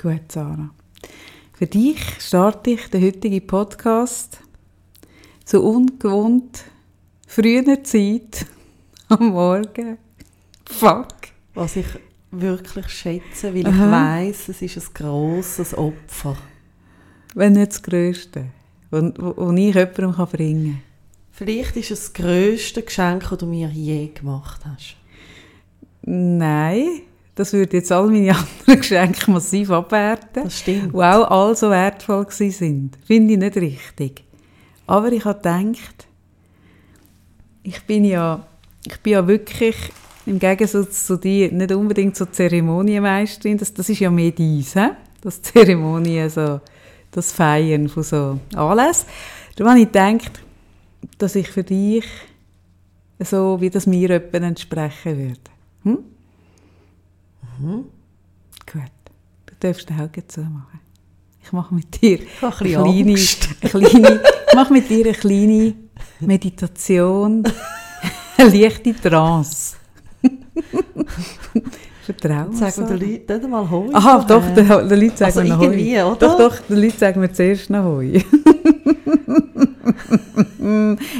Gut, Sarah. Für dich starte ich den heutigen Podcast zu ungewohnt früher Zeit am Morgen. Fuck. Was ich wirklich schätze, weil Aha. ich weiss, es ist ein grosses Opfer. Wenn nicht das Größte, das ich jemandem bringen kann. Vielleicht ist es das grösste Geschenk, das du mir je gemacht hast. Nein, das würde jetzt all meine anderen Geschenke massiv abwerten. Das stimmt. Die auch all so wertvoll sind. Finde ich nicht richtig. Aber ich habe gedacht, ich bin ja, ich bin ja wirklich im Gegensatz zu dir nicht unbedingt so Zeremonienmeisterin. Das, das ist ja mehr dies, he? das Zeremonien, so, das Feiern von so Anlässen. Da habe ich gedacht, dass ich für dich so, wie das mir jemandem entsprechen würde. Hm? Mhm. Gut. Du darfst die Augen zumachen. Ich mache mit dir eine kleine, eine kleine, ich mache mit dir eine kleine Meditation, eine leichte Trance. Vertrauen. Sagen wir den Leuten nicht mal Hoi. Aha, doch, den, den Leuten sagen also wir Hoi. Oder? Doch, doch, den Leuten sagen wir zuerst noch Hoi.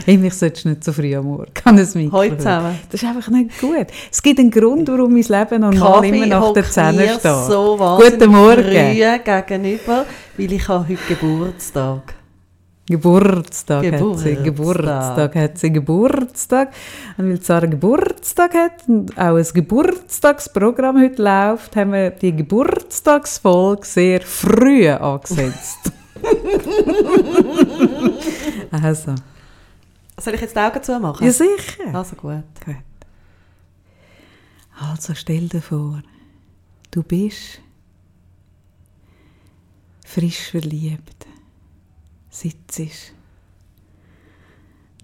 hey, mich solltest nicht so früh am Morgen an ein Heute zusammen. Das ist einfach nicht gut. Es gibt einen Grund, warum mein Leben normal immer nach der 10 steht. so Guten Morgen. früh gegenüber, weil ich habe heute Geburtstag. Geburtstag, Geburtstag hat sie, Geburtstag hat sie, Geburtstag. Und weil Sarah Geburtstag hat und auch ein Geburtstagsprogramm heute läuft, haben wir die Geburtstagsfolge sehr früh angesetzt. Also. Soll ich jetzt die Augen zumachen? Ja, sicher. Also gut. gut. Also stell dir vor, du bist frisch verliebt, sitzt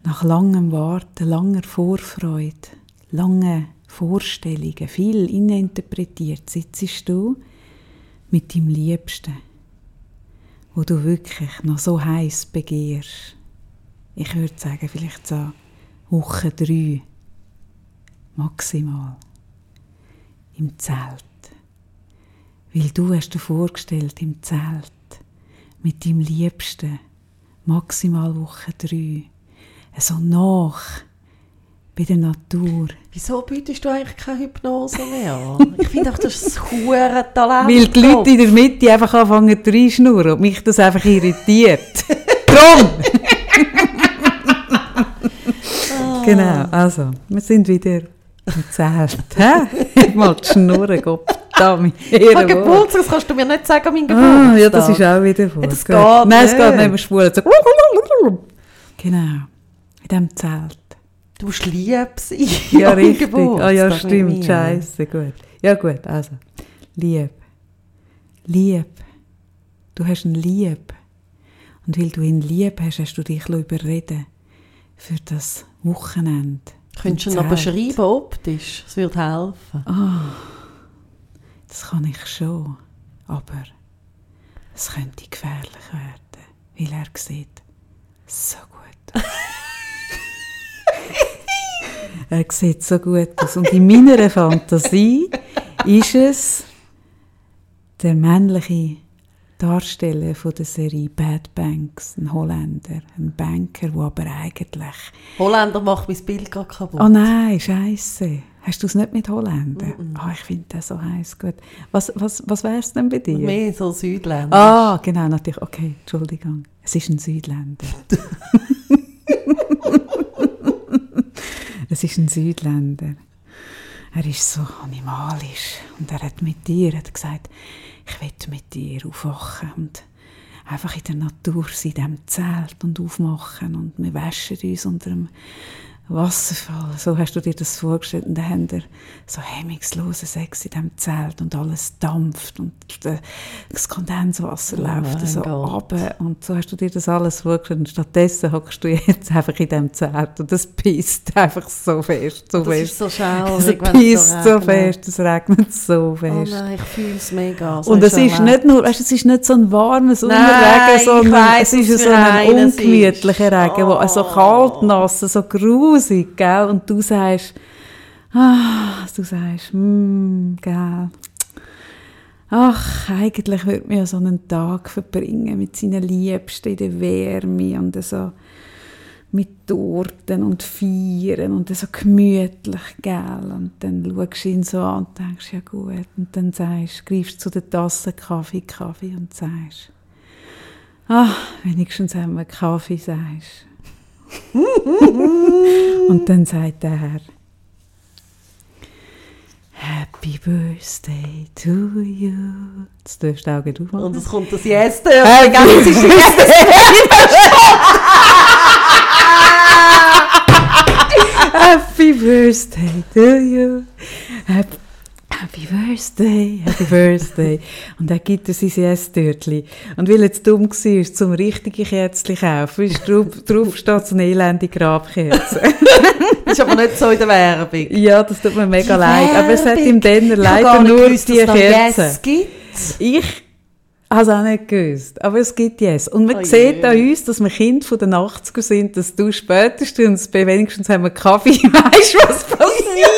nach langem Warten, langer Vorfreude, lange Vorstellungen, viel interpretiert, sitzt du mit deinem Liebsten wo du wirklich noch so heiß begehrst. Ich würde sagen, vielleicht so Woche drei, maximal, im Zelt. Weil du hast dir vorgestellt, im Zelt, mit deinem Liebsten, maximal Woche drei, so nach bei der Natur. Wieso bietest du eigentlich keine Hypnose mehr an? Ich finde auch, das ist ein Talent. Weil die Leute in der Mitte einfach anfangen zu reinschnurren und mich das einfach irritiert. Drum! Genau, also, wir sind wieder im Zelt. Hä? Mal die Schnurren, Gott. Damit. Mein Geburtstag, das kannst du mir nicht sagen, mein Geburtstag. Ah, ja, das ist auch wieder vor. Ja, das geht Nein, nicht. es geht nicht, wir schwulen. So. Genau, in diesem Zelt. Du musst lieb sein. Ja, richtig. Ah, ja, stimmt. Scheiße, gut. Ja, gut, also. Lieb. Lieb. Du hast ihn lieb. Und weil du ihn lieb hast, hast du dich überreden für das Wochenende. Könntest du ihn aber schreiben optisch? Das würde helfen. Oh, das kann ich schon. Aber es könnte gefährlich werden, weil er sieht so gut. Er sieht so gut aus. Und in meiner Fantasie ist es der männliche Darsteller von der Serie Bad Banks, ein Holländer, ein Banker, der aber eigentlich... Holländer macht mein Bild gerade kaputt. Oh nein, scheiße. Hast du es nicht mit Holländer? Mm -mm. Oh, ich finde das so heiß gut. Was, was, was wäre es denn bei dir? Mehr so Südländer. Ah, genau, natürlich. Okay, Entschuldigung. Es ist ein Südländer. Es ist ein Südländer. Er ist so animalisch und er hat mit dir hat gesagt, ich will mit dir aufwachen und einfach in der Natur sein, in diesem Zelt und aufmachen und wir waschen uns unter dem Wasserfall. So hast du dir das vorgestellt. Und dann haben wir so hemmungslosen Sex in diesem Zelt und alles dampft und das Kondenswasser oh läuft so runter. Und so hast du dir das alles vorgestellt. Und stattdessen hockst du jetzt einfach in diesem Zelt und es pisst einfach so fest. So das fest. ist so schaurig, Es pisst so, so fest, es regnet so fest. Oh nein, ich fühle es mega. So und es ist nicht nur, weißt, es ist nicht so ein warmes Nein, Regen, sondern weiss, es ist so ein ungemütlicher Regen, oh. so kalt, nass, so gruselig grusig, gell? Und du sagst, ah, du sagst, mm, gell? ach, eigentlich würde man ja so einen Tag verbringen mit seinen Liebsten in der Wärme und so mit Torten und Feiern und so gemütlich, gell? Und dann schaust du ihn so an und denkst, ja gut. Und dann sagst, greifst zu der Tasse Kaffee, Kaffee und sagst, ach, wenigstens haben wir Kaffee, sagst. und dann sagt er, Happy Birthday to you. Jetzt darfst du Augen aufmachen. Und es kommt das Yes, Happy der ganze Happy Birthday to you. Happy, happy Birthday, Happy Birthday. Und dann gibt er sein Yes-Törtchen. Und weil zu dumm war, zum richtigen Kerzchen kaufen, ist drauf, drauf steht so eine elende Grabkerze. Das ist aber nicht so in der Werbung. ja, das tut mir mega Die leid. Aber es hat ihm dann leider nur gewusst, die es Kerze. Yes gibt. Ich habe es auch nicht gewusst, aber es gibt Yes. Und man Oh sieht je. an uns, dass wir Kinder von den 80er sind, dass du spätestens, bei wenigstens haben wir Kaffee, weißt was passiert?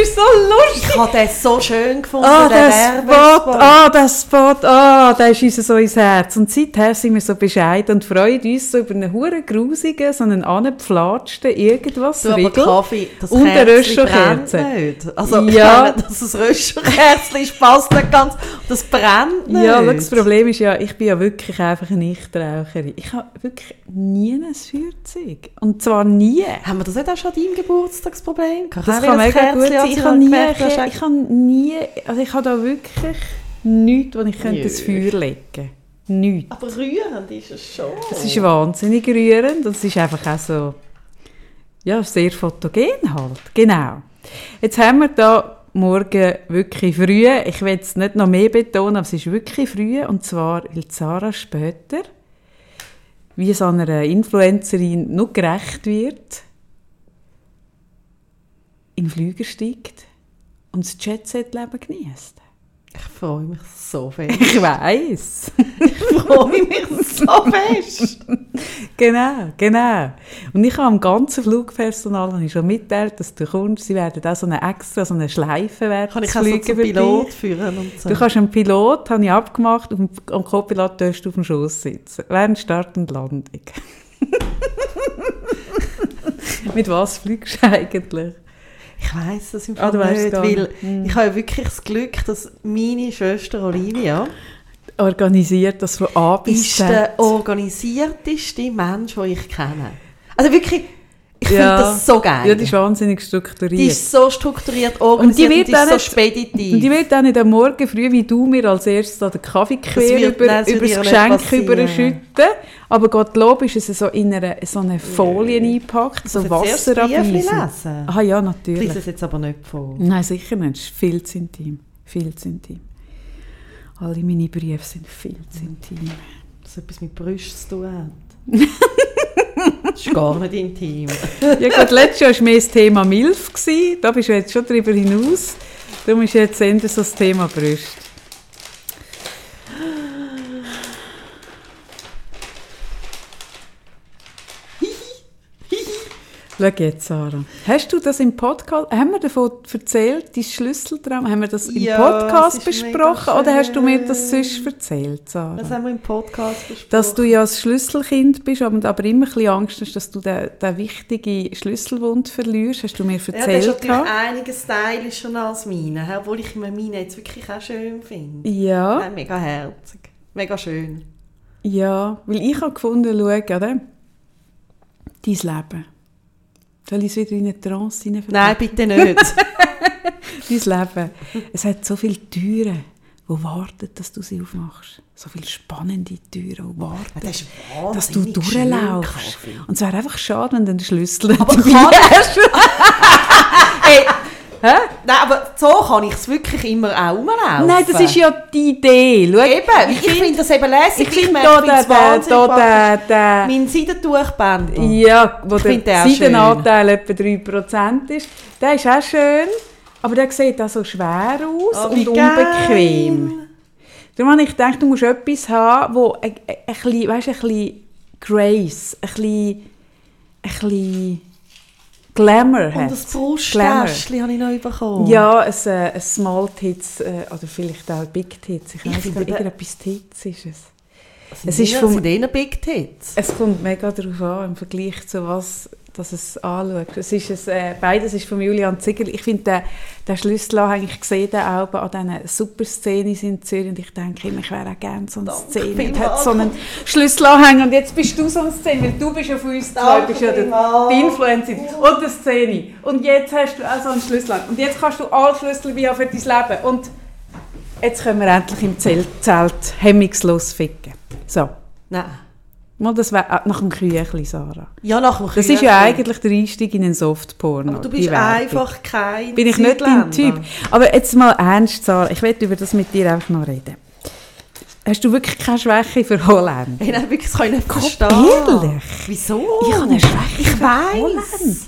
Das ist so lustig. Ich habe den so schön gefunden, Ah, den der Spot, Werbespot. ah, der Spot, ah, der ist uns so ins Herz. Und seither sind wir so bescheiden und freuen uns so über einen huren grusigen, so einen angepflatschten irgendwas Du, aber Riegel. Kaffee, das Und eine Röschelkerze. nicht. Also, Ja. dass es Röschelkerzchen ist, passt nicht ganz. Das brennt nicht. Ja, das Problem ist ja, ich bin ja wirklich einfach eine Nichtraucherin. Ich habe wirklich nie ein Feuerzeug. Und zwar nie. Haben wir das nicht auch schon an deinem Geburtstagsproblem gehabt? Das kann mega Kerzchen, gut sein. als Ich habe nie, gemerkt ich habe nie, also ich habe da wirklich nichts, wo ich könnte das Jö. Feuer legen Nichts. Aber rührend ist es schon. Es ist wahnsinnig rührend und es ist einfach auch so, ja, sehr fotogen halt. Genau. Jetzt haben wir da morgen wirklich früh, ich will es nicht noch mehr betonen, aber es ist wirklich früh und zwar, weil Sarah später, wie es einer Influencerin noch gerecht wird, in den Flüger steigt und das Jet-Set-Leben genießt. Ich freue mich so fest. Ich weiß. Ich freue mich so fest. Genau, genau. Und ich habe am ganzen Flugpersonal habe ich schon mitteilt, dass du kommst, sie werden auch so eine extra, so eine Schleife werden Kann ich auch so zum Pilot führen und so. Du kannst einen Pilot, habe ich abgemacht, und am Co-Pilot darfst du auf dem Schoß sitzen. Während Start und Landung. Mit was fliegst du eigentlich? Ich weiss das im Ah, Fall weisst nicht, weil nicht. Hm. ich habe wirklich das Glück, dass meine Schwester Olivia Organisiert das von A bis ist Z. der organisierteste Mensch, den ich kenne. Also wirklich, ich Ja. finde das so geil. Ja, die ist wahnsinnig strukturiert. Die ist so strukturiert, organisiert und wird die, ist so nicht- speditiv. Und die wird auch nicht am Morgen früh, wie du mir als erstes da den Kaffee quer wird- über, nein, das über das Geschenk überschütten. Aber Gottlob ist es so in einer, so eine Folie eingepackt, so Muss ich zuerst das Wasser Briefli abweisen. lesen? Ah ja, Ich natürlich. lese es jetzt aber nicht vor. Nein, sicher nicht. Es ist viel zu intim. Viel zu intim. Alle meine Briefe sind viel zu intim. Das etwas mit Brüsten zu tun hat. das ist gar nicht intim. Ja gut, letztes Jahr war mehr das Thema Milf. Gewesen. Da bist du jetzt schon darüber hinaus. Darum ist jetzt eher so das Thema Brüste. Schau jetzt, Sarah. Hast du das im Podcast, haben wir davon erzählt, dein Schlüsseltraum, haben wir das im Ja, Podcast besprochen oder hast du mir das sonst erzählt, Sarah? Das haben wir im Podcast besprochen. Dass du ja das Schlüsselkind bist, aber aber immer ein bisschen Angst hast, dass du den, den wichtigen Schlüsselwund verlierst. Hast du mir ja, das ist erzählt? natürlich einiges stylischer als meine, obwohl ich mir meine jetzt wirklich auch schön finde. ja, Nein, mega herzig. Mega schön. ja, weil ich habe gefunden, schau, oder? dein Leben. Soll ich es wieder in eine Trance Nein, hineinverpacken? bitte nicht. Dein Leben. Es hat so viele Türen, die warten, dass du sie aufmachst. So viele spannende Türen, die warten. Das dass du durchlaufst. Und es wäre einfach schade, wenn du den Schlüssel nicht Aber kann hast. Hey, Hä? nein, aber so kann ich es wirklich immer auch rumlaufen. Nein, das ist ja die Idee. Schau, Eben, ich, finde das eben lässig. Ich finde da ich wahnsinnig da praktisch. den, den, Mein Seidentuchbänder. ja, wo Ich der. Seidenanteil etwa 3% ist, der ist auch schön, aber der sieht auch so schwer aus Oh, und geil. unbequem. Darum habe ich gedacht, du musst etwas haben, wo ein, ein, ein, bisschen, weißt, ein bisschen Grace, ein bisschen, ein bisschen Glamour Und hat das Brusttäschchen habe ich noch bekommen. Ja, ein, äh, ein Small Tits äh, oder vielleicht auch Big Tits. Ich weiß nicht, irgendetwas Tits ist es. Sind es ist die- sind die Big Tits? Es kommt mega darauf an, im Vergleich zu was dass es anschaut. Es ist ein, äh, beides ist von Julian Ziegler. Ich finde, den, den Schlüsselanhänger, ich sehe den auch an diesen super Szenen in Zürich und ich denke immer, ich wäre auch gerne so eine Danke Szene. Und hat so einen Schlüsselanhänger und jetzt bist du so eine Szene, weil du bist ja von uns zwei, Danke bist ja der, die Influencerin und eine Szene. Und jetzt hast du auch so einen Schlüsselanhänger. Und jetzt kannst du alle Schlüssel wie für dein Leben. Und jetzt können wir endlich im Zelt, Zelt hemmungslos ficken. So. Nein. Mal, das wäre nach dem Küchli, Sarah. Ja, nach dem Das ist Küchli. ja eigentlich der Einstieg in einen Softporno. Aber du bist einfach kein Bin ich nicht dein. Typ. Aber jetzt mal ernst, Sarah, ich will über das mit dir einfach noch reden. Hast du wirklich keine Schwäche für Holland? Hey, nein, wirklich, das kann ich nicht verstehen. ehrlich? Wieso? Ich habe eine Schwäche Ich für weiss. Holland.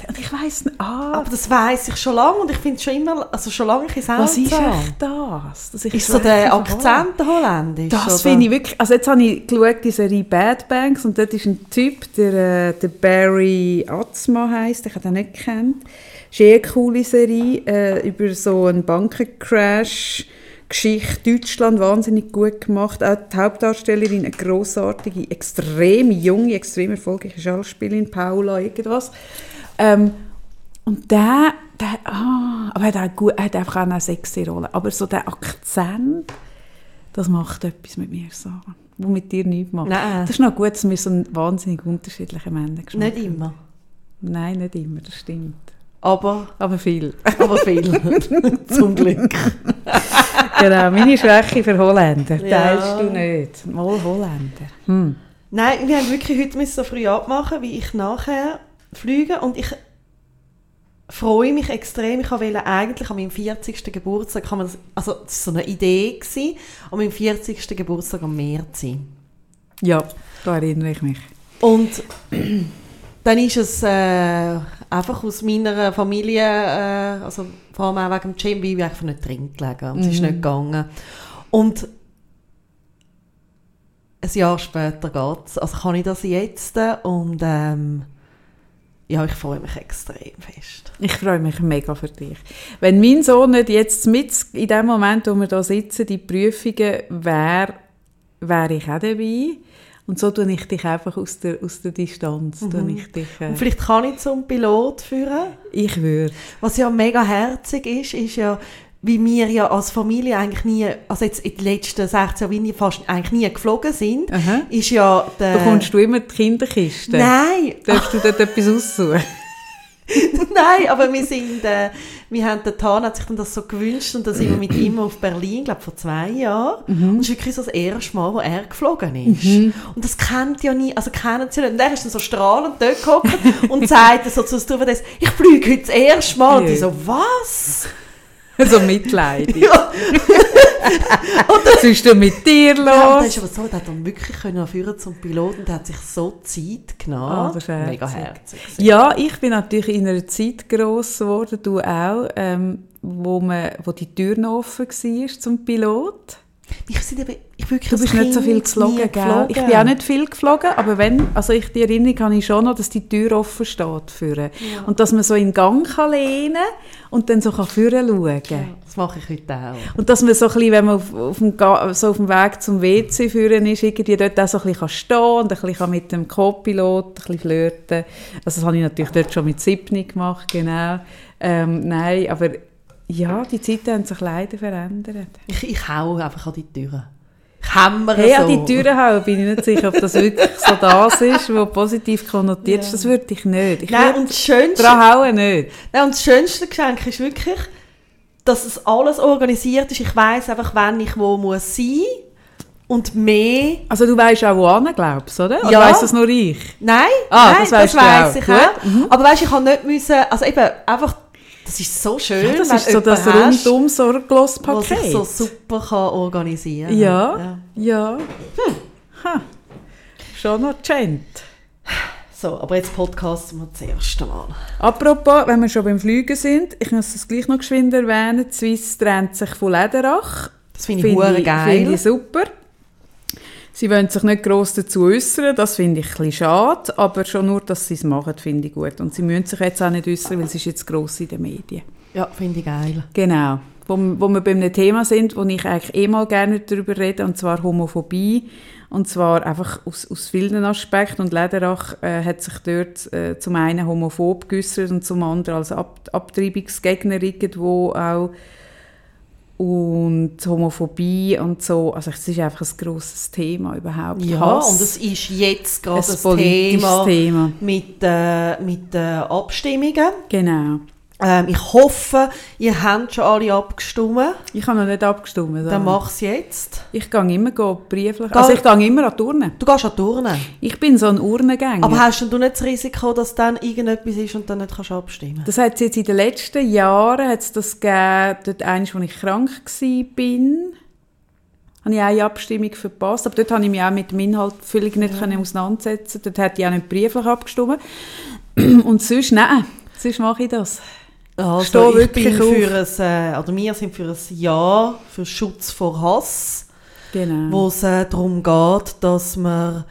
Und ich weiss nicht, ah, Aber das weiss ich schon lange und ich finde es schon immer, also schon lange ein bisschen was ist echt das? Dass ich Ist so der Akzent der holländisch? Das finde ich wirklich, also jetzt habe ich geschaut, die Serie Bad Banks und dort ist ein Typ, der, äh, der Barry Atzma heisst, ich habe den nicht gekannt. Das ist eh eine coole Serie äh, über so einen Bankencrash. Geschichte Deutschland wahnsinnig gut gemacht. Auch die Hauptdarstellerin, eine grossartige, extrem junge, extrem erfolgreiche Schauspielerin, Paula irgendwas. Ähm, und der, der ah, aber er hat, gut, hat einfach auch eine sexy Rolle. Aber so der Akzent, das macht etwas mit mir, so, wo mit dir nichts macht. Nein. Das ist noch gut, dass wir so einen wahnsinnig unterschiedlichen Männergeschmack Nicht immer. Nein, nicht immer, das stimmt. Aber, Aber viel. aber viel. Zum Glück. genau, meine Schwäche für Holländer Ja. teilst du nicht. Mal Holländer. Hm. Nein, wir haben wirklich heute müssen so früh abmachen, wie ich nachher fliege und ich freue mich extrem. Ich wollte eigentlich an meinem 40. Geburtstag, kann man das, also das war so eine Idee, gewesen, an meinem 40. Geburtstag am Meer zu sein. Ja, da erinnere ich mich. Und dann ist es äh, einfach aus meiner Familie, äh, also vor allem auch wegen dem Jim, weil ich einfach nicht drin gelegen und es ist nicht gegangen. Und ein Jahr später geht es. Also kann ich das jetzt und ähm, ja, ich freue mich extrem fest. Ich freue mich mega für dich. Wenn mein Sohn nicht jetzt mit in dem Moment, wo wir da sitzen, die Prüfungen wäre, wäre ich auch dabei. Und so tue ich dich einfach aus der, aus der Distanz. Tue ich, dich, äh, Und vielleicht kann ich zum Pilot führen. ich würde. Was ja mega herzig ist, ist ja, wie wir ja als Familie eigentlich nie, also jetzt in den letzten 16 Jahren fast eigentlich nie geflogen sind, Aha. ist ja der... Bekommst du immer die Kinderkiste? Nein, Darfst du dort etwas aussuchen? nein, aber wir sind, äh, wir haben, der Tan hat sich dann das so gewünscht und dann sind wir mit ihm auf Berlin, glaube vor zwei Jahren. Und es ist wirklich so das erste Mal, wo er geflogen ist. Und das kennt ja nie, also kennen sie nicht. Und er ist dann so strahlend dort gehockt und sagt so zu Stewardess, ich fliege heute das erste Mal. Und die so, was? so mitleidig. Ja. Was ist denn mit dir Ja, und dann los? ist aber so, der hat dann wirklich können führen zum Piloten und der hat sich so Zeit genommen. Das ist Mega herzig. herzig. Ja, ich bin natürlich in einer Zeit gross geworden, du auch, ähm, wo, man, wo die Tür noch offen war zum Pilot. Ich, sind eben, ich wirklich Du bist nicht so viel geflogen, gell? geflogen. Ich bin auch nicht viel geflogen, aber wenn, also ich, die Erinnerung habe ich schon noch, dass die Tür offen steht für Und dass man so in den Gang kann lehnen und dann so kann führen schauen kann. Das mache ich heute auch. Und dass man so ein bisschen, wenn man auf, auf, dem, so auf dem Weg zum WC führen ist, irgendwie dort auch so ein bisschen stehen und ein bisschen mit dem Co-Pilot ein bisschen flirten. Also das habe ich natürlich dort schon mit Siebni gemacht, genau. Ähm, nein, aber ja, die Zeiten haben sich leider verändert. Ich, ich hau einfach an die Türen. Ich hämmere Hey, so. an die Türen hauen bin ich nicht sicher, ob das wirklich so das ist, was positiv konnotiert ist. Ja. Das würde ich nicht. Ich Nein, und das Schönste, dran hauen nicht. nein, und das schönste Geschenk ist wirklich, dass es alles organisiert ist. Ich weiß einfach, wann ich wo muss sein und mehr... Also du weißt auch, wo an, glaubst du, oder? Oder Ja. weiss das nur ich? Nein, Ah, nein das du weiss auch. ich auch. Aber weißt, ich habe nicht müssen, also eben einfach, das ist so schön, Ja, das ist so das rundum was sorglos-Paket. sich so super kann organisieren Ja, ja. Hm. Ha. Schon noch gent. So, aber jetzt podcasten wir das erste Mal. Apropos, wenn wir schon beim Fliegen sind, ich muss es gleich noch geschwind erwähnen, Swiss trennt sich von Lederach. Das finde ich hure geil. Finde ich super. Sie wollen sich nicht gross dazu äußern, das finde ich ein bisschen schade, aber schon nur, dass sie es machen, finde ich gut. Und sie müssen sich jetzt auch nicht äußern, weil es ist jetzt gross in den Medien. Ja, finde ich geil. Genau. Wo, wo wir bei einem Thema sind, wo ich eigentlich eh mal gerne darüber rede, und zwar Homophobie. Und zwar einfach aus, aus vielen Aspekten. Und Lederach äh, hat sich dort äh, zum einen homophob geäußert und zum anderen als Ab Abtreibungsgegner irgendwo auch und Homophobie und so. Also es ist einfach ein grosses Thema überhaupt. Ja, Hass. und es ist jetzt gerade Ein das politisches Thema, Thema. mit, äh, mit den Abstimmungen. Genau. Ähm, ich hoffe, ihr habt schon alle abgestimmt. Ich habe noch nicht abgestimmt. Dann aber mach es jetzt. Ich gehe immer go brieflich. Also ich gehe immer an die Urne. Du gehst an Turnen. Ich bin so ein Urnengänger. Aber hast denn du nicht das Risiko, dass dann irgendetwas ist und dann nicht kannst abstimmen Das hat es jetzt in den letzten Jahren hat's das gegeben, dort eines, als ich krank war, habe ich eine Abstimmung verpasst. Aber dort habe ich mich auch mit dem Inhalt völlig nicht können auseinandersetzen Dort hätte ich auch nicht brieflich abgestimmt. Und sonst, nein, sonst mache ich das. Also Steh ich wirklich bin auf. für ein, äh, oder wir sind für ein Ja, für Schutz vor Hass, Genau. wo es äh, darum geht, dass man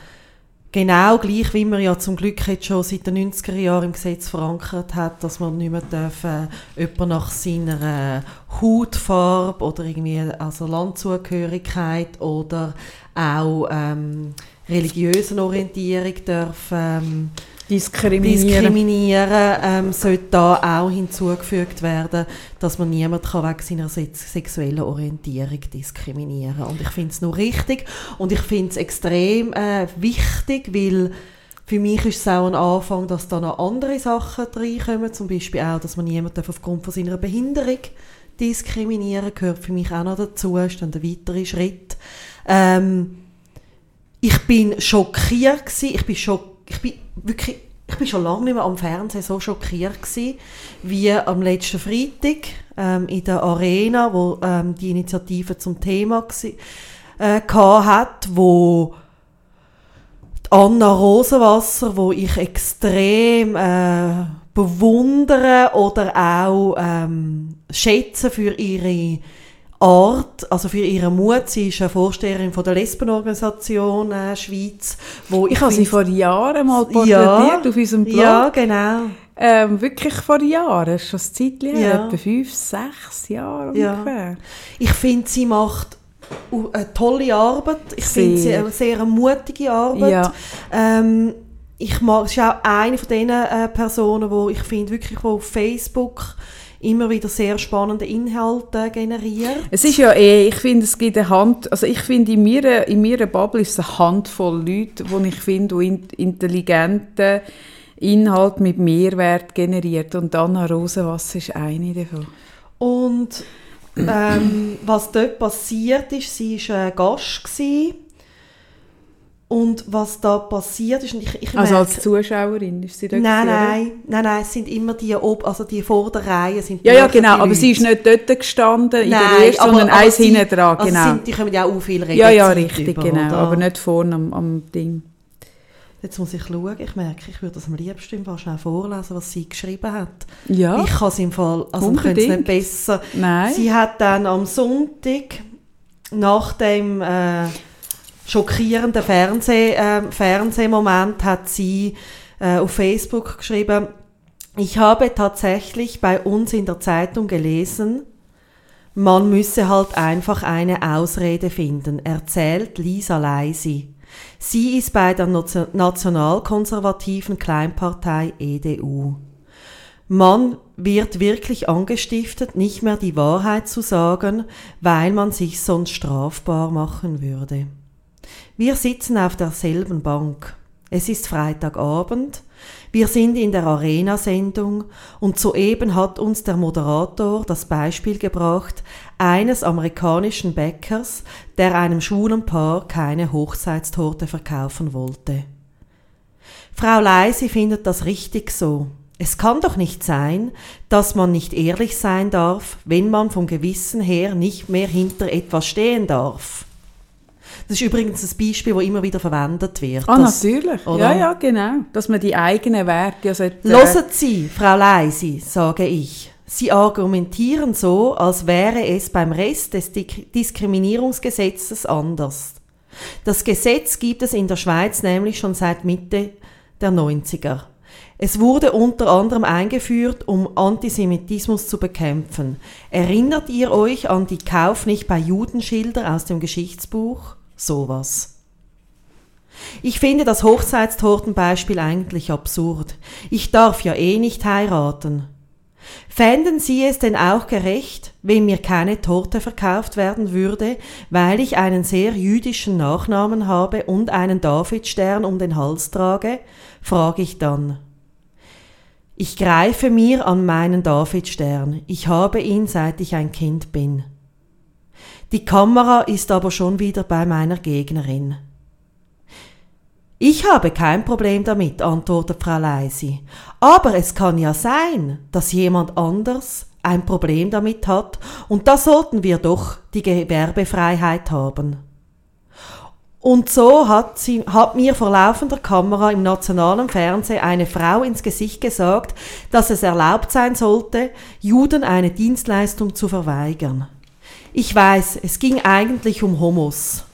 genau gleich, wie man ja zum Glück jetzt schon seit den 90er Jahren im Gesetz verankert hat, dass man nicht mehr darf, äh, jemanden nach seiner äh, Hautfarbe oder irgendwie also Landzugehörigkeit oder auch ähm, religiösen Orientierung darf ähm, Diskriminieren. diskriminieren, ähm, sollte da auch hinzugefügt werden, dass man niemand kann wegen seiner sex sexuellen Orientierung diskriminieren Und ich finde es nur richtig und ich finde es extrem äh, wichtig, weil für mich ist es auch ein Anfang, dass da noch andere Sachen reinkommen, zum Beispiel auch, dass man niemanden aufgrund von seiner Behinderung diskriminieren gehört für mich auch noch dazu, ist dann der weitere Schritt. Ähm, ich bin schockiert gewesen. Ich bin schock, ich bin wirklich, ich bin schon lange nicht mehr am Fernsehen so schockiert gewesen, wie am letzten Freitag ähm, in der Arena, wo ähm, die Initiative zum Thema gsi- äh, hat, wo Anna Rosenwasser, wo ich extrem äh, bewundere oder auch ähm, schätze für ihre Art, also für ihren Mut. Sie ist eine Vorsteherin von der Lesbenorganisation äh, Schweiz, wo Ich habe sie vor Jahren mal Ja. porträtiert auf unserem Blog. Ja, genau. Ähm, wirklich vor Jahren, schon ein Zeitchen Ja. etwa fünf, sechs Jahre Ja. ungefähr. Ich finde, sie macht eine tolle Arbeit. Ich finde sie eine sehr mutige Arbeit. Ja. Ähm, ich mag, sie ist auch eine von diesen äh, Personen, wo ich finde, wirklich, wo auf Facebook immer wieder sehr spannende Inhalte generiert. Es ist ja eh, ich finde, es gibt eine Hand, also ich finde, in meiner, in meiner Bubble ist es eine Handvoll Leute, die ich finde, die in, intelligenten Inhalt mit Mehrwert generiert. Und Anna Rosenwasser ist eine davon. Und ähm, was dort passiert ist, sie war ein Gast. Gewesen. Und was da passiert ist, und ich, ich Also merke- als Zuschauerin ist sie dort Nein, nein, nein, nein, es sind immer die, ob, also die vor der Reihe sind Ja, ja, genau, aber sie ist Leute. nicht dort gestanden in Nein, der ersten, sondern aber eins sie- hinten dran, also genau. Sind, die kommen ja auch viel Redezeit ja, ja, richtig, über, genau, oder? aber nicht vorne am, am Ding. Jetzt muss ich schauen, ich merke, ich würde das am liebsten Fall schnell vorlesen, was sie geschrieben hat. Ja, Ich kann es im Fall, also ich könnte es nicht Unbedingt. besser. nein. Sie hat dann am Sonntag, nach dem äh, schockierenden Fernseh, äh, Fernsehmoment, hat sie äh, auf Facebook geschrieben, ich habe tatsächlich bei uns in der Zeitung gelesen, man müsse halt einfach eine Ausrede finden, erzählt Lisa Leisi. Sie ist bei der Nation- nationalkonservativen Kleinpartei EDU. Man wird wirklich angestiftet, nicht mehr die Wahrheit zu sagen, weil man sich sonst strafbar machen würde. Wir sitzen auf derselben Bank. Es ist Freitagabend. Wir sind in der Arena-Sendung und soeben hat uns der Moderator das Beispiel gebracht eines amerikanischen Bäckers, der einem schwulen Paar keine Hochzeitstorte verkaufen wollte. Frau Leisi findet das richtig so. Es kann doch nicht sein, dass man nicht ehrlich sein darf, wenn man vom Gewissen her nicht mehr hinter etwas stehen darf. Das ist übrigens ein Beispiel, das immer wieder verwendet wird. Ah, Das- natürlich. oder? Ja, ja, genau. Dass man die eigenen Werte ja sollte, äh, Losen Sie, Frau Leisi, sage ich. Sie argumentieren so, als wäre es beim Rest des Diskriminierungsgesetzes anders. Das Gesetz gibt es in der Schweiz nämlich schon seit Mitte der 90er. Es wurde unter anderem eingeführt, um Antisemitismus zu bekämpfen. Erinnert ihr euch an die Kauf nicht bei Judenschilder aus dem Geschichtsbuch? Sowas. Ich finde das Hochzeitstortenbeispiel eigentlich absurd. Ich darf ja eh nicht heiraten. Fänden Sie es denn auch gerecht, wenn mir keine Torte verkauft werden würde, weil ich einen sehr jüdischen Nachnamen habe und einen Davidstern um den Hals trage? frage ich dann. Ich greife mir an meinen Davidstern. Ich habe ihn, seit ich ein Kind bin. Die Kamera ist aber schon wieder bei meiner Gegnerin. Ich habe kein Problem damit, antwortet Frau Leisi. Aber es kann ja sein, dass jemand anders ein Problem damit hat und da sollten wir doch die Gewerbefreiheit haben. Und so hat, sie, hat mir vor laufender Kamera im nationalen Fernsehen eine Frau ins Gesicht gesagt, dass es erlaubt sein sollte, Juden eine Dienstleistung zu verweigern. Ich weiß, es ging eigentlich um Homos.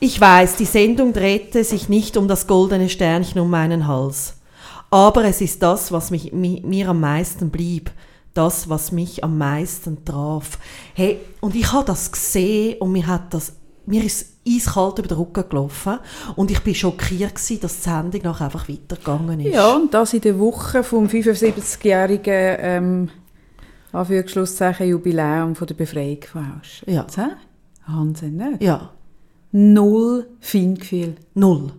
Ich weiß, die Sendung drehte sich nicht um das goldene Sternchen um meinen Hals. Aber es ist das, was mich, mir am meisten blieb. Das, was mich am meisten traf. Hey, und ich habe das gesehen und mir hat das, mir ist eiskalt über den Rücken gelaufen und ich bin schockiert gewesen, dass die Sendung noch einfach weitergegangen ist. Ja, und das in der Woche vom 75-jährigen ähm, Anführungsschlusszeichen Jubiläum von der Befreiung von Auschwitz. Ja. Wahnsinn, ne? Ja null Feingefühl. Null.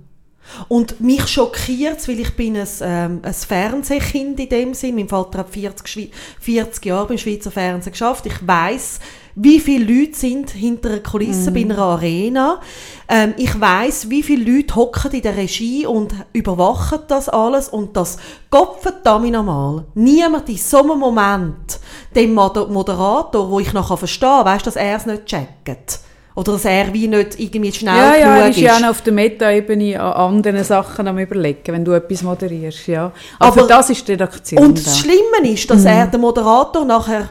Und mich schockiert weil ich bin ein, ähm, ein Fernsehkind in dem Sinn. Mein Vater hat 40, 40 Jahre beim Schweizer Fernsehen geschafft. Ich weiß, wie viele Leute sind hinter einer Kulisse mm. bei einer Arena. Ähm, ich weiß, wie viele Leute hocken in der Regie und überwachen das alles und das Gottverdammt normal. Niemand in so einem Moment dem Moderator, wo ich noch verstehen kann, weißt, dass er es nicht checkt oder dass er wie nicht irgendwie schnell ja, ja, er ist. Ja, ja auf der Meta-Ebene an anderen Sachen am überlegen, wenn du etwas moderierst, ja. Aber, Aber das ist die Redaktion. Und das Schlimme ist, dass mhm. er, der Moderator, nachher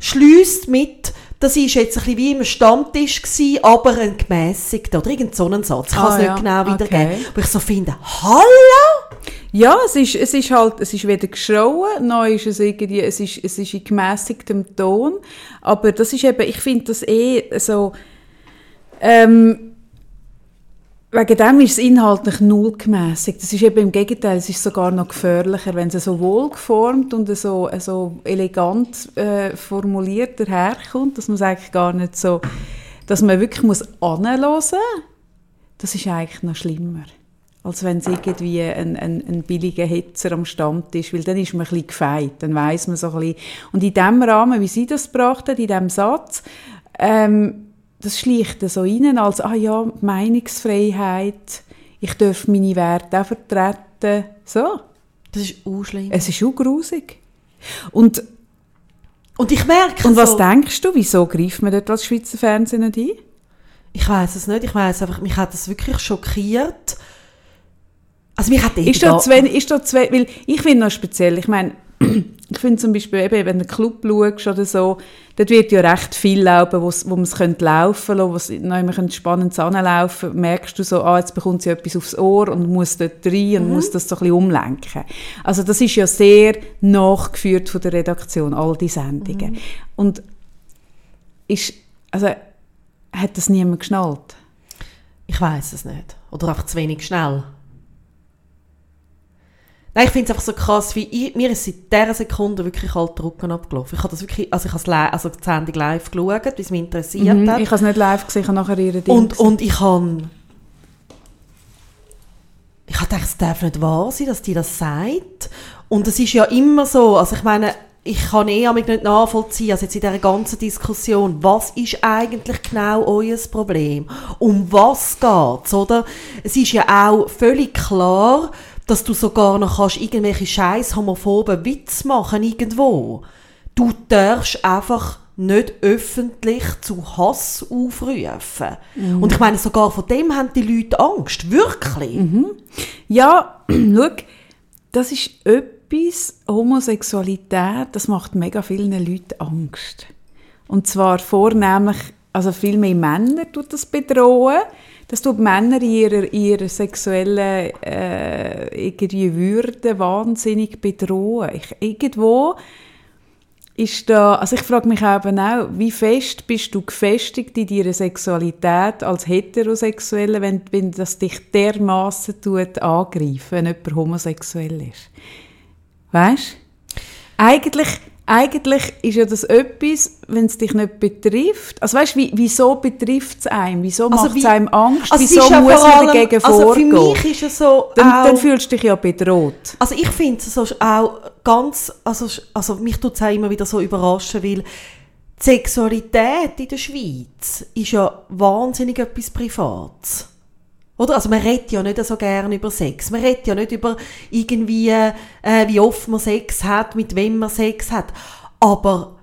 schließt mit, das war jetzt ein bisschen wie im Stammtisch gewesen, aber ein gemäßigter oder irgend so einen Satz. Ich kann es ah, nicht ja. genau wiedergeben. Okay. Aber ich so finde, hallo? Ja, es ist, es ist halt, es ist weder geschrauen, noch ist es irgendwie, es ist, es ist in gemäßigtem Ton. Aber das ist eben, ich finde das eh so, ähm, wegen dem ist es inhaltlich null gemässig. Das ist eben im Gegenteil, es ist sogar noch gefährlicher, wenn es so wohlgeformt und so, so elegant äh, formuliert daherkommt, dass man es eigentlich gar nicht so, dass man wirklich muss muss. Das ist eigentlich noch schlimmer als wenn es irgendwie ein, ein, ein billiger Hitzer am Stammtisch, weil dann ist man ein bisschen gefeit, dann weiß man so ein bisschen. Und in dem Rahmen, wie sie das gebracht hat, in diesem Satz, ähm, das schlicht so rein, als, ah ja, Meinungsfreiheit, ich darf meine Werte auch vertreten, so. Das ist auch schlimm. Es ist auch grusig. Und, und ich merke Und was so, denkst du, wieso greift man dort als Schweizer Fernsehen nicht ein? Ich weiß es nicht, ich weiß einfach, mich hat das wirklich schockiert. Also mich hat ist da, zwei, ist da zwei, weil ich finde noch speziell, ich meine, ich finde zum Beispiel, eben, wenn du einen Club schaust oder so, dort wird ja recht viel laufen, wo man es laufen könnte, wo es noch spannend anlaufen merkst du so, ah, jetzt bekommt sie etwas aufs Ohr und muss dort rein und mhm. muss das so ein bisschen umlenken. Also das ist ja sehr nachgeführt von der Redaktion, all die Sendungen. Mhm. Und ist, also, hat das niemand geschnallt? Ich weiß es nicht. Oder einfach zu wenig schnell. Nein, ich finde es einfach so krass, wie ich, mir ist seit dieser Sekunde wirklich halt Drucken abgelaufen. Ich habe das wirklich, also ich habe also die Sendung live geschaut, weil es mich interessiert mhm, hat. Ich habe es nicht live gesehen, ich habe nachher ihre Dinge und, und ich habe ich habe gedacht, es darf nicht wahr sein, dass die das sagt. Und es ist ja immer so, also ich meine, ich kann eh nicht nachvollziehen, also jetzt in dieser ganzen Diskussion, was ist eigentlich genau euer Problem? Um was geht es, oder? Es ist ja auch völlig klar, dass du sogar noch kannst irgendwelche scheiß homophoben Witze machen irgendwo. Du darfst einfach nicht öffentlich zu Hass aufrufen. Mhm. Und ich meine, sogar von dem haben die Leute Angst. Wirklich. Mhm. Ja, schau, das ist etwas, Homosexualität, das macht mega vielen Leuten Angst. Und zwar vornehmlich also viel mehr Männer tut das bedrohen. Das tut Männer in ihrer, ihrer sexuellen äh, irgendwie Würde wahnsinnig bedrohen. Ich, irgendwo ist da, also ich frage mich eben auch, wie fest bist du gefestigt in deiner Sexualität als Heterosexuelle, wenn, wenn das dich dermaßen tut angreifen, wenn jemand homosexuell ist? Weißt? Eigentlich eigentlich ist ja das etwas, wenn es dich nicht betrifft. Also weißt, wie, wieso betrifft es einem? Wieso also macht es einem Angst? Also wieso ja muss man dagegen also vorgehen? Für mich ist es so dann, dann, fühlst du dich ja bedroht. Also ich finde es auch ganz, also, also mich tut es auch immer wieder so überraschen, weil die Sexualität in der Schweiz ist ja wahnsinnig etwas Privates. Oder? Also man redet ja nicht so gerne über Sex. Man redet ja nicht über irgendwie, äh, wie oft man Sex hat, mit wem man Sex hat. Aber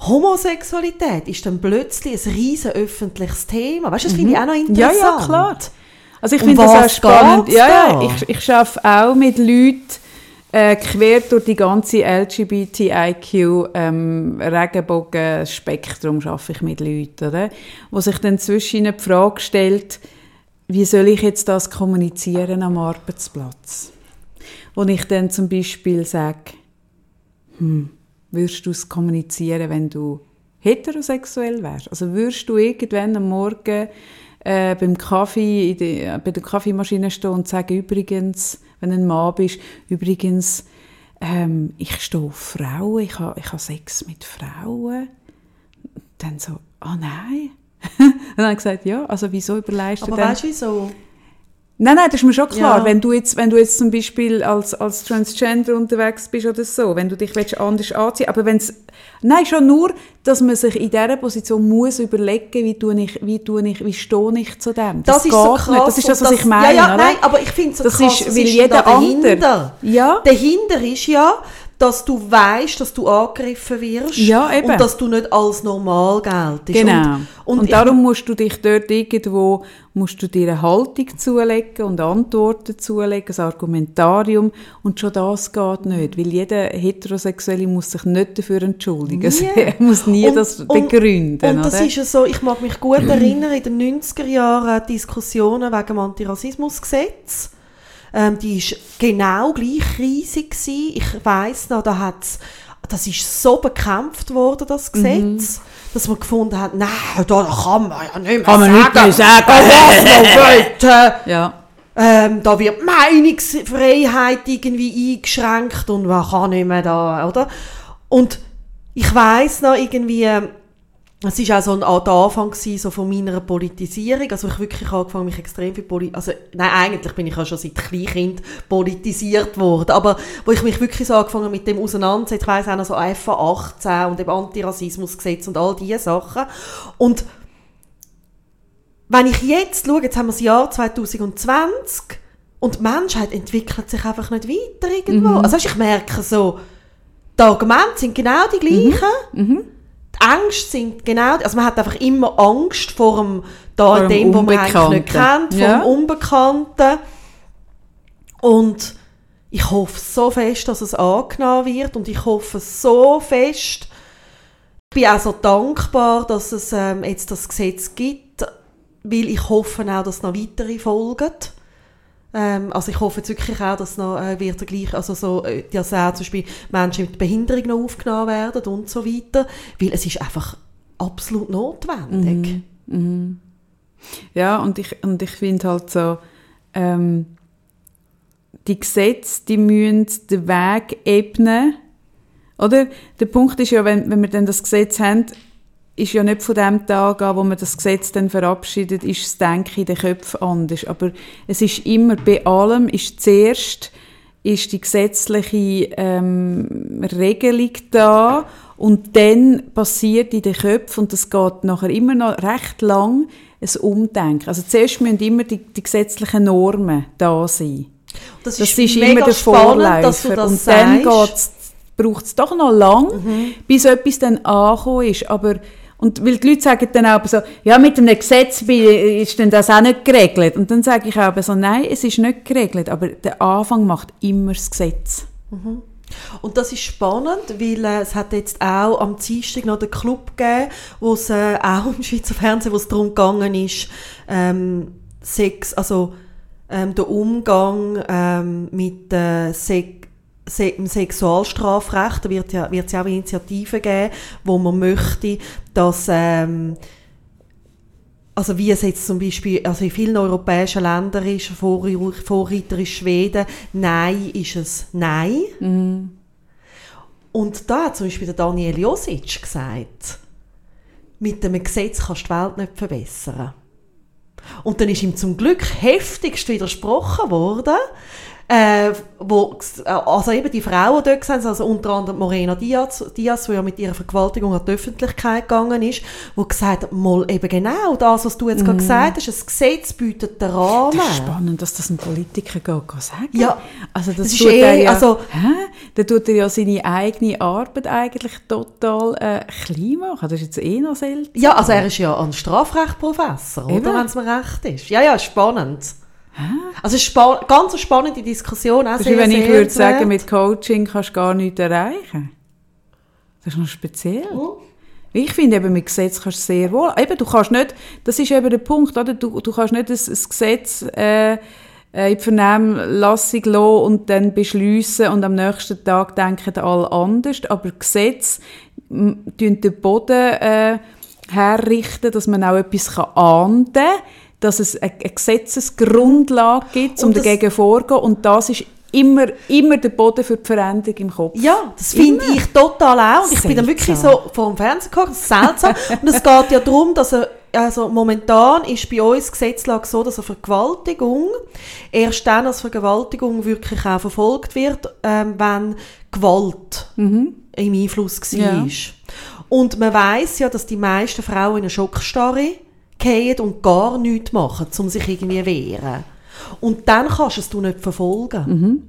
Homosexualität ist dann plötzlich ein riesen öffentliches Thema. Weißt du, das finde ich mhm. auch noch interessant. Ja, ja, klar. Also ich finde das auch spannend. Ja, ja, ich, ich arbeite auch mit Leuten, äh, quer durch die ganze LGBTIQ ähm, Regenbogen-Spektrum arbeite ich mit Leuten, oder? wo sich dann zwischen die Frage stellt, wie soll ich jetzt das kommunizieren am Arbeitsplatz? Wo ich dann zum Beispiel sage, hm, würdest du es kommunizieren, wenn du heterosexuell wärst? Also würdest du irgendwann am Morgen äh, beim Kaffee, die, äh, bei der Kaffeemaschine stehen und sagen, übrigens, wenn du ein Mann bist, übrigens, ähm, ich stehe auf Frauen, ich habe ich ha Sex mit Frauen. Dann so, ah oh nein, und dann habe ich gesagt, ja, also wieso überleistet Aber weißt du wieso? Nein, nein, das ist mir schon klar. Ja. Wenn, du jetzt, wenn du jetzt zum Beispiel als, als Transgender unterwegs bist oder so, wenn du dich willst, anders anziehen aber wenn es... Nein, schon nur, dass man sich in dieser Position muss überlegen, wie tue ich, wie tue ich, wie stehe ich zu dem. Das, das ist so krass. Nicht. Das ist das, was das, ich meine, ja, ja, Nein, aber ich finde es so das krass, ist, weil jeder andere... Ja. Dahinter ist ja, dass du weißt, dass du angegriffen wirst ja, eben. und dass du nicht als normal geltest. Genau. Und, und, und darum musst du dich dort irgendwo musst du dir eine Haltung zulegen und Antworten zulegen, ein Argumentarium und schon das geht nicht, weil jeder Heterosexuelle muss sich nicht dafür entschuldigen. Nie. er muss nie und, das begründen. Und, und das ist ja so, ich mag mich gut erinnern, in den 90er Jahren Diskussionen wegen dem Antirassismusgesetz ähm, die ist genau gleich riesig gewesen. Ich weiss noch, da hat's, das ist so bekämpft worden, das Gesetz. Mhm dass man gefunden hat, nein, da kann man ja nicht mehr kann man sagen. Nicht sagen. was man Ja. Ähm, da wird Meinungsfreiheit irgendwie eingeschränkt und man kann nicht mehr da, oder? Und ich weiss noch irgendwie, es war auch so ein der Anfang gewesen, so von meiner Politisierung, also ich wirklich angefangen, mich extrem viel Poli also nein, eigentlich bin ich ja schon seit Kleinkind politisiert worden, aber wo ich mich wirklich so angefangen mit dem auseinandersetzen, ich weiss auch noch so FA 18 und dem Antirassismusgesetz und all diese Sachen und wenn ich jetzt schaue, jetzt haben wir das Jahr 2020 und die Menschheit entwickelt sich einfach nicht weiter irgendwo. Mhm. Also ich merke so, die Argumente sind genau die gleichen. Mhm. Mhm die Ängste sind genau, also man hat einfach immer Angst vor dem, da vor dem, was man eigentlich nicht kennt, vor ja. dem Unbekannten. Und ich hoffe so fest, dass es angenommen wird und ich hoffe so fest, ich bin auch so dankbar, dass es ähm, jetzt das Gesetz gibt, weil ich hoffe auch, dass noch weitere folgen. Ähm, also ich hoffe jetzt wirklich auch, dass noch äh, wird gleich, also so, äh, dass auch zum Beispiel Menschen mit Behinderung noch aufgenommen werden und so weiter, weil es ist einfach absolut notwendig. Mhm. Mhm. Ja, und ich, und ich finde halt so, ähm, die Gesetze, die müssen den Weg ebnen, oder? Der Punkt ist ja, wenn, wenn wir dann das Gesetz haben, ist ja nicht von dem Tag an, wo man das Gesetz dann verabschiedet, ist das Denken in den Köpfen anders. Aber es ist immer, bei allem ist zuerst ist die gesetzliche ähm, Regelung da und dann passiert in den Köpfen, und das geht nachher immer noch recht lang, ein Umdenken. Also zuerst müssen immer die, die gesetzlichen Normen da sein. Das ist, das ist immer der Vorläufer. Spannend, und dann braucht es doch noch lang, mhm. bis etwas dann angekommen ist. Aber und weil die Leute sagen dann auch so, ja, mit einem Gesetz ist denn das auch nicht geregelt. Und dann sage ich auch so, nein, es ist nicht geregelt, aber der Anfang macht immer das Gesetz. Mhm. Und das ist spannend, weil äh, es hat jetzt auch am Dienstag noch den Club gegeben, wo es äh, auch im Schweizer Fernsehen, wo es darum gegangen ist, ähm, Sex, also ähm, der Umgang ähm, mit äh, Sex Se im Sexualstrafrecht, wird ja, wird es auch Initiativen geben, wo man möchte, dass ähm, also wie es jetzt zum Beispiel, also in vielen europäischen Ländern ist, Vorreiter ist Schweden, Nein ist es Nein. Mm. Und da hat zum Beispiel der Daniel Josic gesagt, mit dem Gesetz kannst du die Welt nicht verbessern. Und dann ist ihm zum Glück heftigst widersprochen worden, äh, wo, äh, also eben die Frauen dort sind, also unter anderem Morena Diaz, Diaz, die ja mit ihrer Vergewaltigung an die Öffentlichkeit gegangen ist, wo gesagt hat, mal eben genau das, was du jetzt mm. gerade gesagt hast, ein Gesetz bietet den Rahmen. Das ist spannend, dass das ein Politiker geht, sagen Ja. Also das, das tut eh, er ja, also, hä? Da tut er ja seine eigene Arbeit eigentlich total äh, klein machen. Das ist jetzt eh noch selten. Ja, also er ist ja ein Strafrechtprofessor, oder, wenn es mir recht ist. Ja, ja, spannend. Also es ist eine ganz spannende Diskussion. Auch sehr, wenn ich würde sagen, mit Coaching kannst du gar nichts erreichen. Das ist noch speziell. Oh. Ich finde eben, mit Gesetz kannst du sehr wohl. Eben, du kannst nicht, das ist eben der Punkt, oder? Du, du kannst nicht ein, ein Gesetz äh, äh in die Vernehmlassung lassen und dann beschließen und am nächsten Tag denken alle anders. Aber Gesetze tun den Boden äh, herrichten, dass man auch etwas ahnden kann dass es eine, Gesetzesgrundlage gibt, um dagegen vorzugehen. Und das ist immer, immer der Boden für die Veränderung im Kopf. Ja, das finde ich total auch. Und ich bin dann wirklich so vor dem Fernsehen gekommen, das ist seltsam. und es geht ja darum, dass er, also momentan ist bei uns die Gesetzlage so, dass eine Vergewaltigung erst dann als Vergewaltigung wirklich auch verfolgt wird, ähm, wenn Gewalt mhm. im Einfluss war. Ja. Und man weiß ja, dass die meisten Frauen in einer Schockstarre fallen und gar nichts machen, um sich irgendwie zu wehren. Und dann kannst du es du nicht verfolgen. Mhm.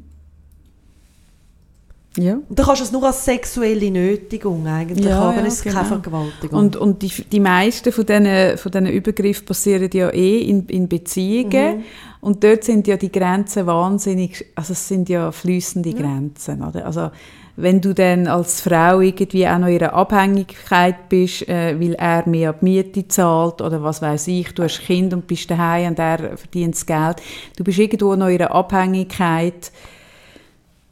Ja. Und dann kannst du es nur als sexuelle Nötigung eigentlich ja, haben, ja, es genau. keine Vergewaltigung. Und, und die, die meisten von diesen, von diesen Übergriffen passieren ja eh in, in Beziehungen. Mhm. Und dort sind ja die Grenzen wahnsinnig, also es sind ja fließende ja. Grenzen. Oder? Also wenn du dann als Frau irgendwie auch noch in einer Abhängigkeit bist, äh, weil er mehr ab Miete zahlt oder was weiß ich, du hast Kind und bist daheim und er verdient das Geld, du bist irgendwo noch in einer Abhängigkeit.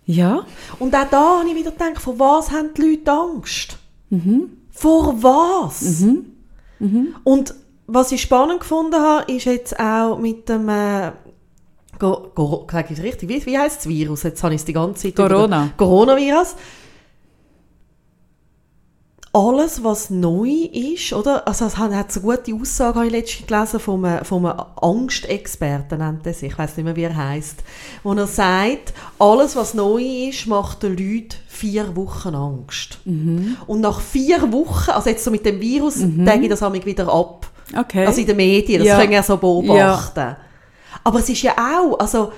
Ja. Und auch da habe ich wieder gedacht, vor was haben die Leute Angst? Mhm. Vor was? Mhm. Mhm. Und was ich spannend gefunden habe, ist jetzt auch mit dem äh, Go, Go, sage ich richtig, wie, wie heißt das Virus? Jetzt habe ich es die ganze Zeit Corona. Coronavirus. Alles, was neu ist, oder? Also, es hat so gute Aussage, habe ich letztens gelesen, von einem, von einem Angstexperten, nennt er sich, ich weiß nicht mehr, wie er heißt, wo er sagt, alles, was neu ist, macht den Leuten vier Wochen Angst. Mhm. Und nach vier Wochen, also jetzt so mit dem Virus, mhm. denke ich das wieder ab. Okay. Also in den Medien, das ja. können wir so beobachten. Ja. Aber es ist ja auch, also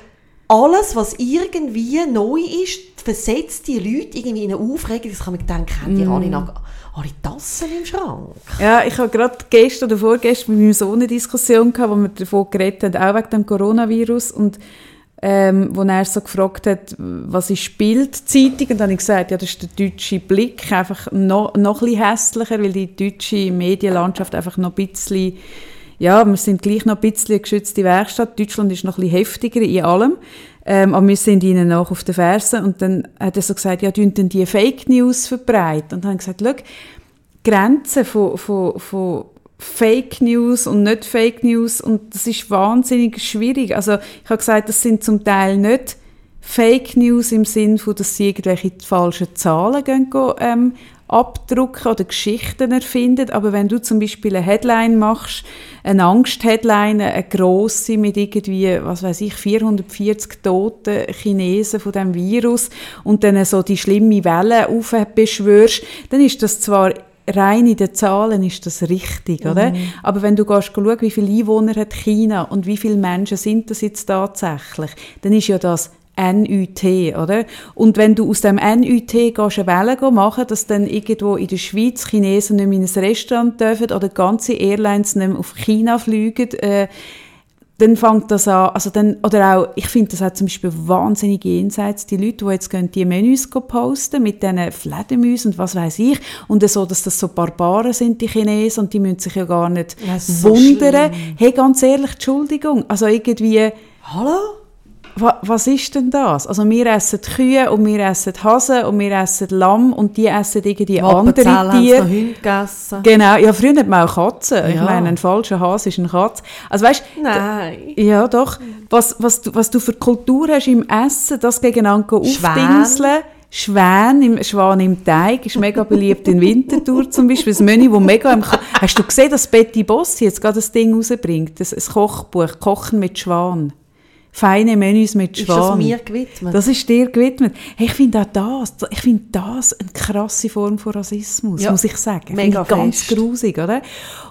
alles, was irgendwie neu ist, versetzt die Leute irgendwie in eine Aufregung. Das kann man denken, haben die mm. alle noch alle Tassen im Schrank? Ja, ich habe gerade gestern oder vorgestern mit meinem Sohn eine Diskussion gehabt, wo wir davon geredet haben, auch wegen dem Coronavirus und ähm, wo er so gefragt hat, was ist Bildzeitung? Und dann habe ich gesagt, ja, das ist der deutsche Blick, einfach noch, noch ein bisschen hässlicher, weil die deutsche Medienlandschaft einfach noch ein bisschen ja, wir sind gleich noch ein bisschen geschützte Werkstatt. Deutschland ist noch ein bisschen heftiger in allem. Ähm, aber wir sind ihnen auch auf den Fersen. Und dann hat er so gesagt, ja, tun denn die Fake News verbreiten? Und dann habe ich gesagt, schau, Grenzen von, von, von Fake News und nicht Fake News und das ist wahnsinnig schwierig. Also ich habe gesagt, das sind zum Teil nicht Fake News im Sinne von, dass sie irgendwelche falschen Zahlen gehen, ähm, abdrucken oder Geschichten erfinden. Aber wenn du zum Beispiel eine Headline machst, eine Angst-Headline, eine grosse mit irgendwie, was weiß ich, 440 toten Chinesen von dem Virus und dann so die schlimme Welle aufbeschwörst, dann ist das zwar rein in den Zahlen ist das richtig, oder? Mhm. Aber wenn du gehst schauen, wie viele Einwohner hat China und wie viele Menschen sind das jetzt tatsächlich, dann ist ja das NUT, oder? Und wenn du aus dem NUT gehst, eine Welle machen, dass dann irgendwo in der Schweiz Chinesen nicht mehr in ein Restaurant dürfen oder ganze Airlines nicht mehr auf China fliegen, äh, dann fängt das an, also dann, oder auch, ich finde das auch zum Beispiel wahnsinnig jenseits, die Leute, die jetzt gehen, die Menüs posten mit diesen Fledermäusen und was weiß ich, und so, dass das so Barbaren sind, die Chinesen, und die müssen sich ja gar nicht so wundern. schlimm. Hey, ganz ehrlich, Entschuldigung, also irgendwie, Hallo? Wa, was ist denn das? Also wir essen Kühe und wir essen Hasen und wir essen Lamm und die essen irgendwie Wappenzell andere Tiere. noch Hunde gegessen. Genau, ja, früher hat man auch Katzen. Ich Ja. meine, ein falscher Hase ist ein Katz. Also weißt, Nein. ja, doch. Was, was, du, was du für Kultur hast im Essen, das gegeneinander aufdingseln. Schwän im, Schwan im Teig ist mega beliebt in Winterthur zum Beispiel. Das Menü, wo mega im Ko Hast du gesehen, dass Betty Boss jetzt gerade das Ding rausbringt? Das, ein Kochbuch, Kochen mit Schwan. Feine Menüs mit Ist Schwan. das mir gewidmet? Das ist dir gewidmet. Hey, ich finde auch das, ich finde das eine krasse Form von Rassismus, Ja, muss ich sagen. mega Finde ich ganz grusig, oder?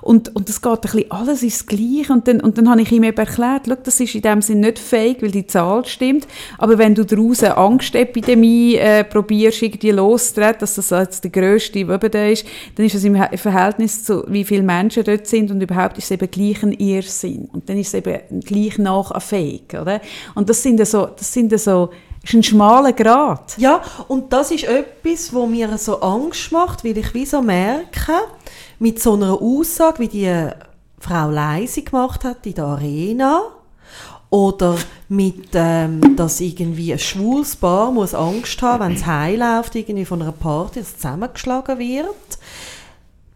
Und, und das geht ein bisschen alles ins Gleiche. Und dann, und dann habe ich ihm eben erklärt, schau, das ist in dem Sinn nicht fake, weil die Zahl stimmt. Aber wenn du daraus eine Angstepidemie äh, probierst, irgendwie loszutreten, dass das jetzt der grösste eben da ist, dann ist es im Verhältnis zu wie viele Menschen dort sind und überhaupt ist es eben gleich ein Irrsinn. Und dann ist es eben gleich nach ein Oder? Und das sind so, das sind so, ist ein schmaler Grat. Ja, und das ist etwas, wo mir so Angst macht, weil ich wie so merke, mit so einer Aussage, wie die Frau Leise gemacht hat in der Arena, oder mit, ähm, dass irgendwie ein schwules Paar muss Angst haben, wenn es heimläuft, irgendwie von einer Party, dass zusammengeschlagen wird.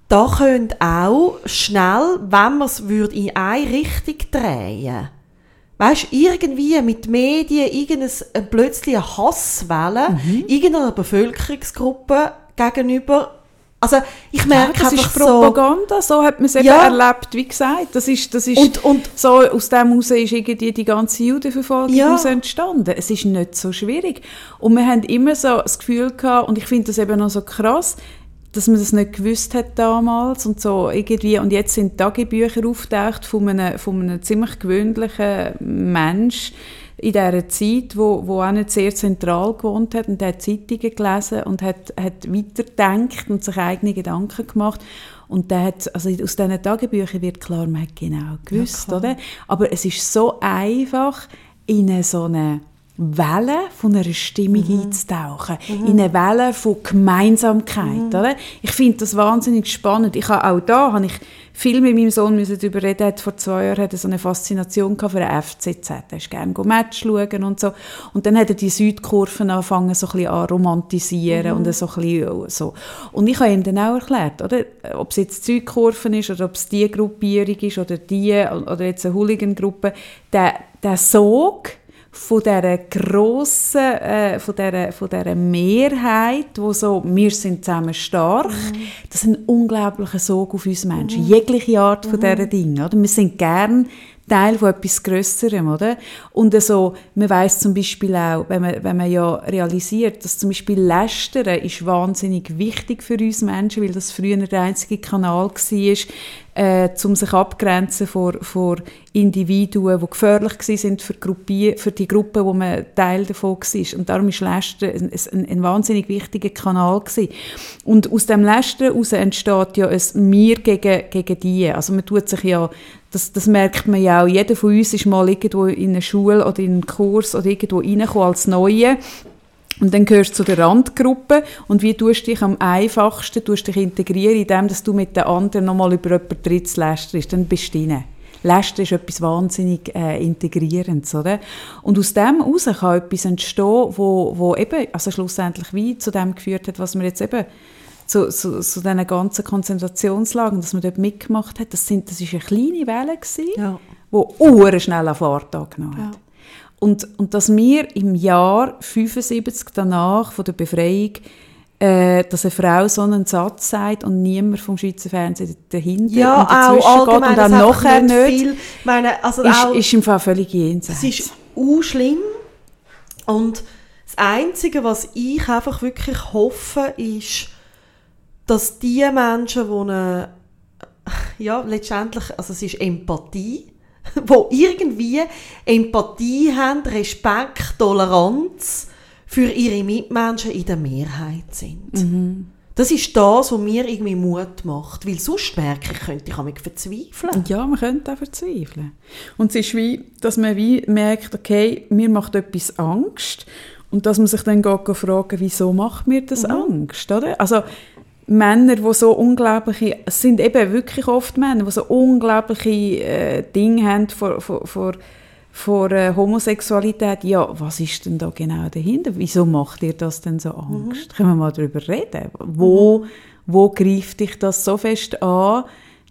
Da könnte auch schnell, wenn man es in eine Richtung drehen Weißt irgendwie mit Medien irgendein, äh, plötzlich Hasswelle Mhm. irgendeiner Bevölkerungsgruppe gegenüber. Also ich merke das ist einfach so. Propaganda, so hat man es eben Ja. erlebt, wie gesagt. Das ist, das ist Und, und so, aus dem heraus ist irgendwie die ganze Judenverfolgung Ja. entstanden. Es ist nicht so schwierig. Und wir haben immer so das Gefühl gehabt, und ich finde das eben noch so krass, dass man das nicht gewusst hat damals und so irgendwie. Und jetzt sind Tagebücher auftaucht von einem, von einem ziemlich gewöhnlichen Mensch in dieser Zeit, wo, wo auch nicht sehr zentral gewohnt hat und der hat Zeitungen gelesen und hat, hat weitergedacht und sich eigene Gedanken gemacht. Und der hat, also aus diesen Tagebüchern wird klar, man hat genau gewusst, oder? Aber es ist so einfach, in so eine Welle von einer Stimmung einzutauchen, in eine Welle von Gemeinsamkeit, oder? Ich finde das wahnsinnig spannend. Ich habe auch da, habe ich viel mit meinem Sohn müssen darüber reden, hat vor zwei Jahren hat er so eine Faszination für den FCZ. Er ist gerne go Match schauen und so. Und dann hat er die Südkurven angefangen, so ein bisschen an romantisieren und so ein bisschen so. Und ich habe ihm dann auch erklärt, oder? Ob es jetzt die Südkurven ist oder ob es die Gruppierung ist oder die oder jetzt eine Hooligan-Gruppe, der, der Sog, von dieser grossen, äh, von dieser, von dieser Mehrheit, wo so, wir sind zusammen stark, das ist ein unglaublicher Sog auf uns Menschen. Jegliche Art von diesen Dingen, oder? Wir sind gern Teil von etwas Grösserem, oder? Und so, man weiss zum Beispiel auch, wenn man, wenn man ja realisiert, dass zum Beispiel Lästern ist wahnsinnig wichtig für uns Menschen, weil das früher der einzige Kanal war, äh, um sich abgrenzen vor, vor Individuen, die gefährlich sind für, Gruppi für die Gruppe, wo man Teil davon war. Und darum ist Lästern ein, ein, ein wahnsinnig wichtiger Kanal gewesen. Und aus dem Lästern heraus entsteht ja ein «Wir gegen, gegen die». Also man tut sich ja das, das merkt man ja auch. Jeder von uns ist mal irgendwo in eine Schule oder in einen Kurs oder irgendwo reingekommen als Neue. Und dann gehörst du zu der Randgruppe und wie tust du dich am einfachsten tust dich integrieren, indem dass du mit den anderen nochmal über jemanden Drittes lästerst. Dann bist du drin. Lästern ist etwas wahnsinnig äh, Integrierendes, oder? Und aus dem heraus kann etwas entstehen, wo, wo eben, also schlussendlich wie zu dem geführt hat, was wir jetzt eben zu, zu, zu diesen ganzen Konzentrationslagen, dass man dort mitgemacht hat, das, sind, das ist eine kleine Welle gewesen, Ja. uhr schnell an Fahrt angenommen hat. Ja. Und, und dass wir im Jahr 75 danach von der Befreiung, äh, dass eine Frau so einen Satz sagt und niemand vom Schweizer Fernsehen dahinter Ja, und dazwischen geht und einfach nachher nicht nicht, viel, meine, also ist, auch, ist im Fall völlig jenseits. es ist auch schlimm und das Einzige, was ich einfach wirklich hoffe, ist, dass die Menschen, die eine, ja, letztendlich, also es ist Empathie, wo irgendwie Empathie haben, Respekt, Toleranz für ihre Mitmenschen in der Mehrheit sind. Das ist das, was mir irgendwie Mut macht, weil sonst merke ich, könnte ich mich verzweifeln. Ja, man könnte auch verzweifeln. Und es ist wie, dass man wie merkt, okay, mir macht etwas Angst und dass man sich dann geht fragen, wieso macht mir das mhm. Angst, oder? Also Männer, die so unglaubliche, es sind eben wirklich oft Männer, die so unglaubliche äh, Dinge haben vor, vor, vor, vor äh, Homosexualität. Ja, was ist denn da genau dahinter? Wieso macht dir das denn so Angst? Mhm. Können wir mal darüber reden? Wo, mhm. wo greift dich das so fest an,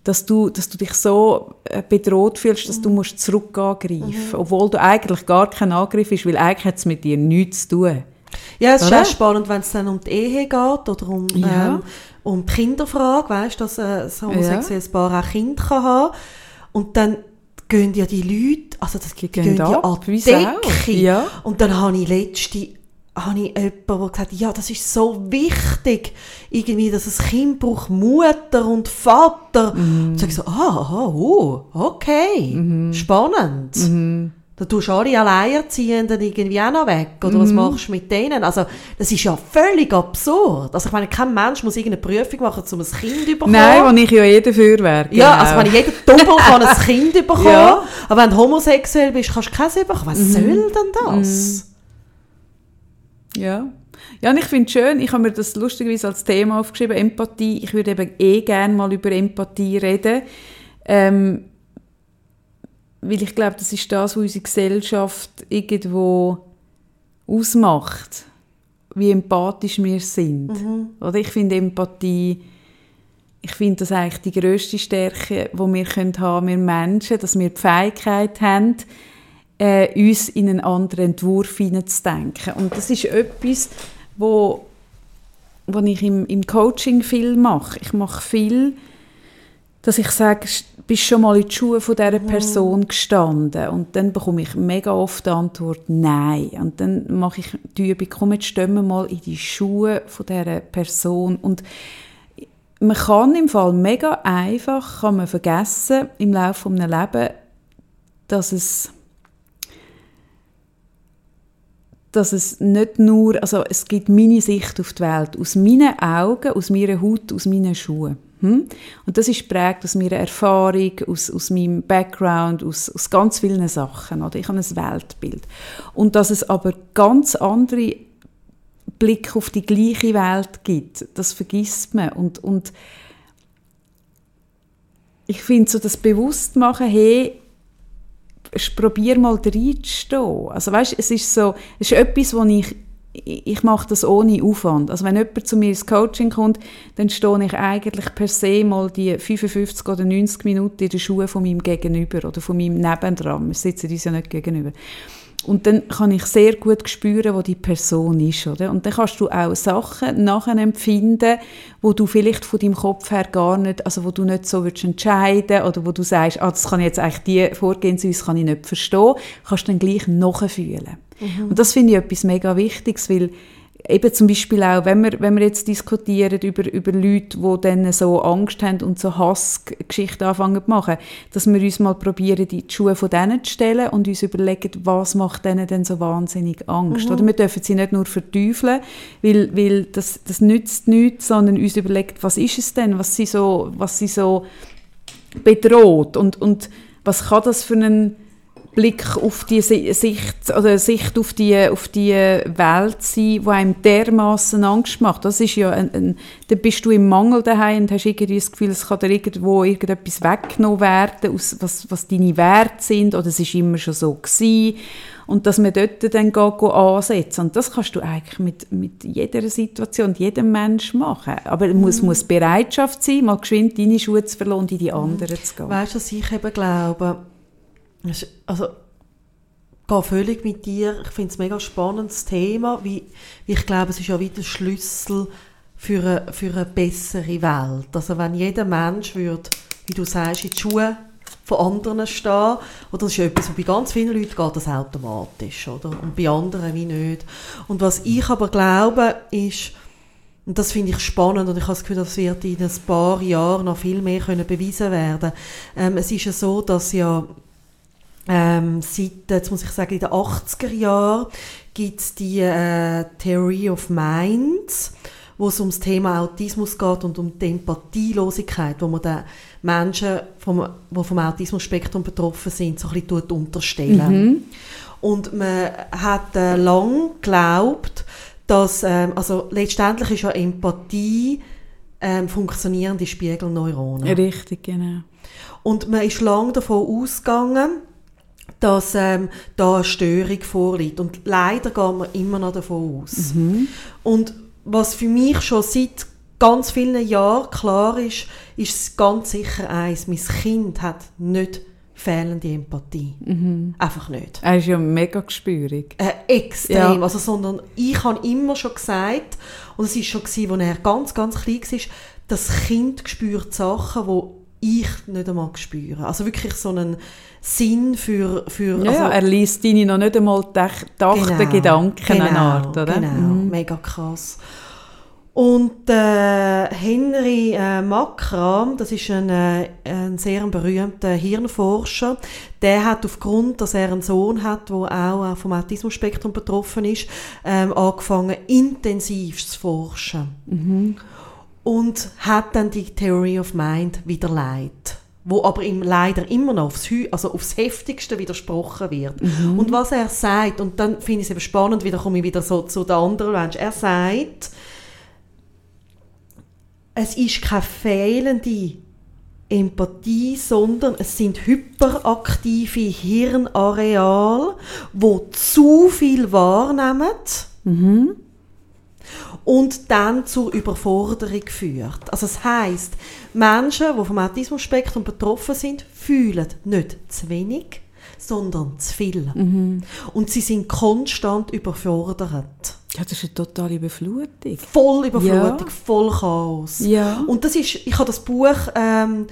dass du, dass du dich so äh, bedroht fühlst, dass du mhm. musst zurück angreifen musst, mhm. obwohl du eigentlich gar kein Angriff ist, weil eigentlich hat es mit dir nichts zu tun. Ja, es ist auch spannend, wenn es dann um die Ehe geht oder um, ja. ähm, um die Kinderfrage, weißt du, dass äh, ein homosexuelles ja. Paar auch Kinder kann haben Und dann gehen ja die Leute, also das die gehen, gehen ja ab, die Decke. Ja. Und dann habe ich letzte habe ich jemanden, der gesagt hat, ja, das ist so wichtig, irgendwie, dass ein Kind braucht Mutter und Vater. Mhm. Und sage ich so, ah, oh, okay, mhm. spannend. Mhm. Da tust du alle Alleinerziehenden irgendwie auch noch weg. Oder mm. was mhm. machst du mit denen? Also, das ist ja völlig absurd. Also, ich meine, kein Mensch muss irgendeine Prüfung machen, um ein Kind zu bekommen. Nein, wo ich ja eh dafür wäre. Genau. Ja, also, wenn jeder Doppel kann ein Kind bekommen. Ja. Aber wenn du homosexuell bist, kannst du keins bekommen. Was mm. soll denn das? Mm. Ja. Ja, und ich finde es schön, ich habe mir das lustigerweise als Thema aufgeschrieben, Empathie. Ich würde eben eh gerne mal über Empathie reden. Ähm, weil ich glaube, das ist das, was unsere Gesellschaft irgendwo ausmacht, wie empathisch wir sind. Mhm. Oder ich finde Empathie, ich finde das eigentlich die grösste Stärke, die wir können haben, wir Menschen, dass wir die Fähigkeit haben, äh, uns in einen anderen Entwurf hineinzudenken. Und das ist etwas, wo, wo ich im, im Coaching viel mache. Ich mache viel dass ich sage, bist schon mal in die Schuhe von dieser. Person gestanden? Und dann bekomme ich mega oft die Antwort Nein. Und dann mache ich die Übung, komm jetzt stimmen mal in die Schuhe von dieser Person. Und man kann im Fall mega einfach, kann man vergessen im Laufe eines Lebens, dass es dass es nicht nur, also es gibt meine Sicht auf die Welt, aus meinen Augen, aus meiner Haut, aus meinen Schuhen. Hm? Und das ist prägt aus meiner Erfahrung, aus, aus meinem Background, aus, aus ganz vielen Sachen. Oder? Ich habe ein Weltbild. Und dass es aber ganz andere Blick auf die gleiche Welt gibt, das vergisst man. Und, und ich finde so das Bewusstmachen, hey, probier mal reinzustehen. Also weißt, es ist so, es ist etwas, wo ich ich mache das ohne Aufwand. Also wenn jemand zu mir ins Coaching kommt, dann stehe ich eigentlich per se mal die 55 oder 90 Minuten in den Schuhen von meinem Gegenüber oder von meinem Nebendran. Wir sitzen uns ja nicht gegenüber. Und dann kann ich sehr gut spüren, wo die Person ist. Oder? Und dann kannst du auch Sachen nachher empfinden, wo du vielleicht von deinem Kopf her gar nicht, also wo du nicht so würdest entscheiden oder wo du sagst, ah, das kann ich jetzt eigentlich die Vorgehensweise kann ich nicht verstehen, kannst du dann gleich nachfühlen. Mhm. Und das finde ich etwas mega Wichtiges, weil eben zum Beispiel auch, wenn wir, wenn wir jetzt diskutieren über, über Leute, die dann so Angst haben und so Hassgeschichten anfangen zu machen, dass wir uns mal probieren, die Schuhe von denen zu stellen und uns überlegen, was macht denen denn so wahnsinnig Angst. Mhm. Oder wir dürfen sie nicht nur verteufeln, weil, weil das, das nützt nichts, sondern uns überlegen, was ist es denn, was sie so, was sie so bedroht und, und was kann das für einen Blick auf die Sicht oder Sicht auf die auf die Welt sein, wo einem dermaßen Angst macht. Das ist ja ein, ein, dann bist du im Mangel daheim und hast irgendwie das Gefühl, es kann dir irgendwo irgendetwas weggenommen werden, aus, was, was deine Werte sind oder es ist immer schon so gewesen. und dass man dort dann geht, geht ansetzen und das kannst du eigentlich mit, mit jeder Situation, jedem Menschen machen. Aber es muss, mhm. muss Bereitschaft sein, mal geschwind deine Schuhe zu verlassen und in die anderen zu gehen. Weißt du, was ich eben glaube? Also, gehe völlig mit dir. Ich finde es ein mega spannendes Thema. Wie, wie ich glaube, es ist ja wieder der Schlüssel für eine, für eine bessere Welt. Also wenn jeder Mensch würde, wie du sagst, in die Schuhe von anderen stehen, oder das ist ja etwas, bei ganz vielen Leuten geht das automatisch, oder? Und bei anderen wie nicht. Und was ich aber glaube, ist, und das finde ich spannend und ich habe das Gefühl, das wird in ein paar Jahren noch viel mehr können bewiesen werden. Ähm, es ist ja so, dass ja ähm, seit, jetzt muss ich sagen, in den 80er Jahren gibt es die äh, Theory of Minds, wo es um das Thema Autismus geht und um die Empathielosigkeit, wo man den Menschen, vom, die vom Autismusspektrum betroffen sind, so ein bisschen unterstellen. Mhm. Und man hat äh, lang geglaubt, dass, ähm, also letztendlich ist ja Empathie ähm, funktionierende Spiegelneuronen. Richtig, genau. Und man ist lange davon ausgegangen, dass ähm, da eine Störung vorliegt. Und leider gehen wir immer noch davon aus. Mhm. Und was für mich schon seit ganz vielen Jahren klar ist, ist ganz sicher eins, mein Kind hat nicht fehlende Empathie. Mhm. Einfach nicht. Er ist ja mega gespürig. Äh, extrem. Ja. Also, sondern ich habe immer schon gesagt, und es war schon, gewesen, als er ganz, ganz klein war, das Kind spürt Sachen, die ich nicht einmal spüre. Also wirklich so einen Sinn für... für ja, also, er liest deine noch nicht einmal gedachte genau, Gedanken genau, eine Art, oder? Genau, mhm. mega krass. Und äh, Henry äh, Makram, das ist ein, äh, ein sehr berühmter Hirnforscher, der hat aufgrund, dass er einen Sohn hat, der auch äh, vom Autismusspektrum betroffen ist, ähm, angefangen, intensiv zu forschen. Mhm. Und hat dann die Theory of Mind wieder leitet wo aber ihm leider immer noch aufs, also aufs Heftigste widersprochen wird. Mhm. Und was er sagt, und dann finde ich es eben spannend, wieder komme ich wieder so zu den anderen Menschen, er sagt, es ist keine fehlende Empathie, sondern es sind hyperaktive Hirnareale, wo zu viel wahrnehmen mhm. Und dann zur Überforderung führt. Also das heißt, Menschen, die vom Autismus-Spektrum betroffen sind, fühlen nicht zu wenig, sondern zu viel. Mhm. Und sie sind konstant überfordert. Ja, das ist eine totale Überflutung. Voll Überflutung, ja. voll Chaos. Ja. Und das ist, ich habe das Buch ähm,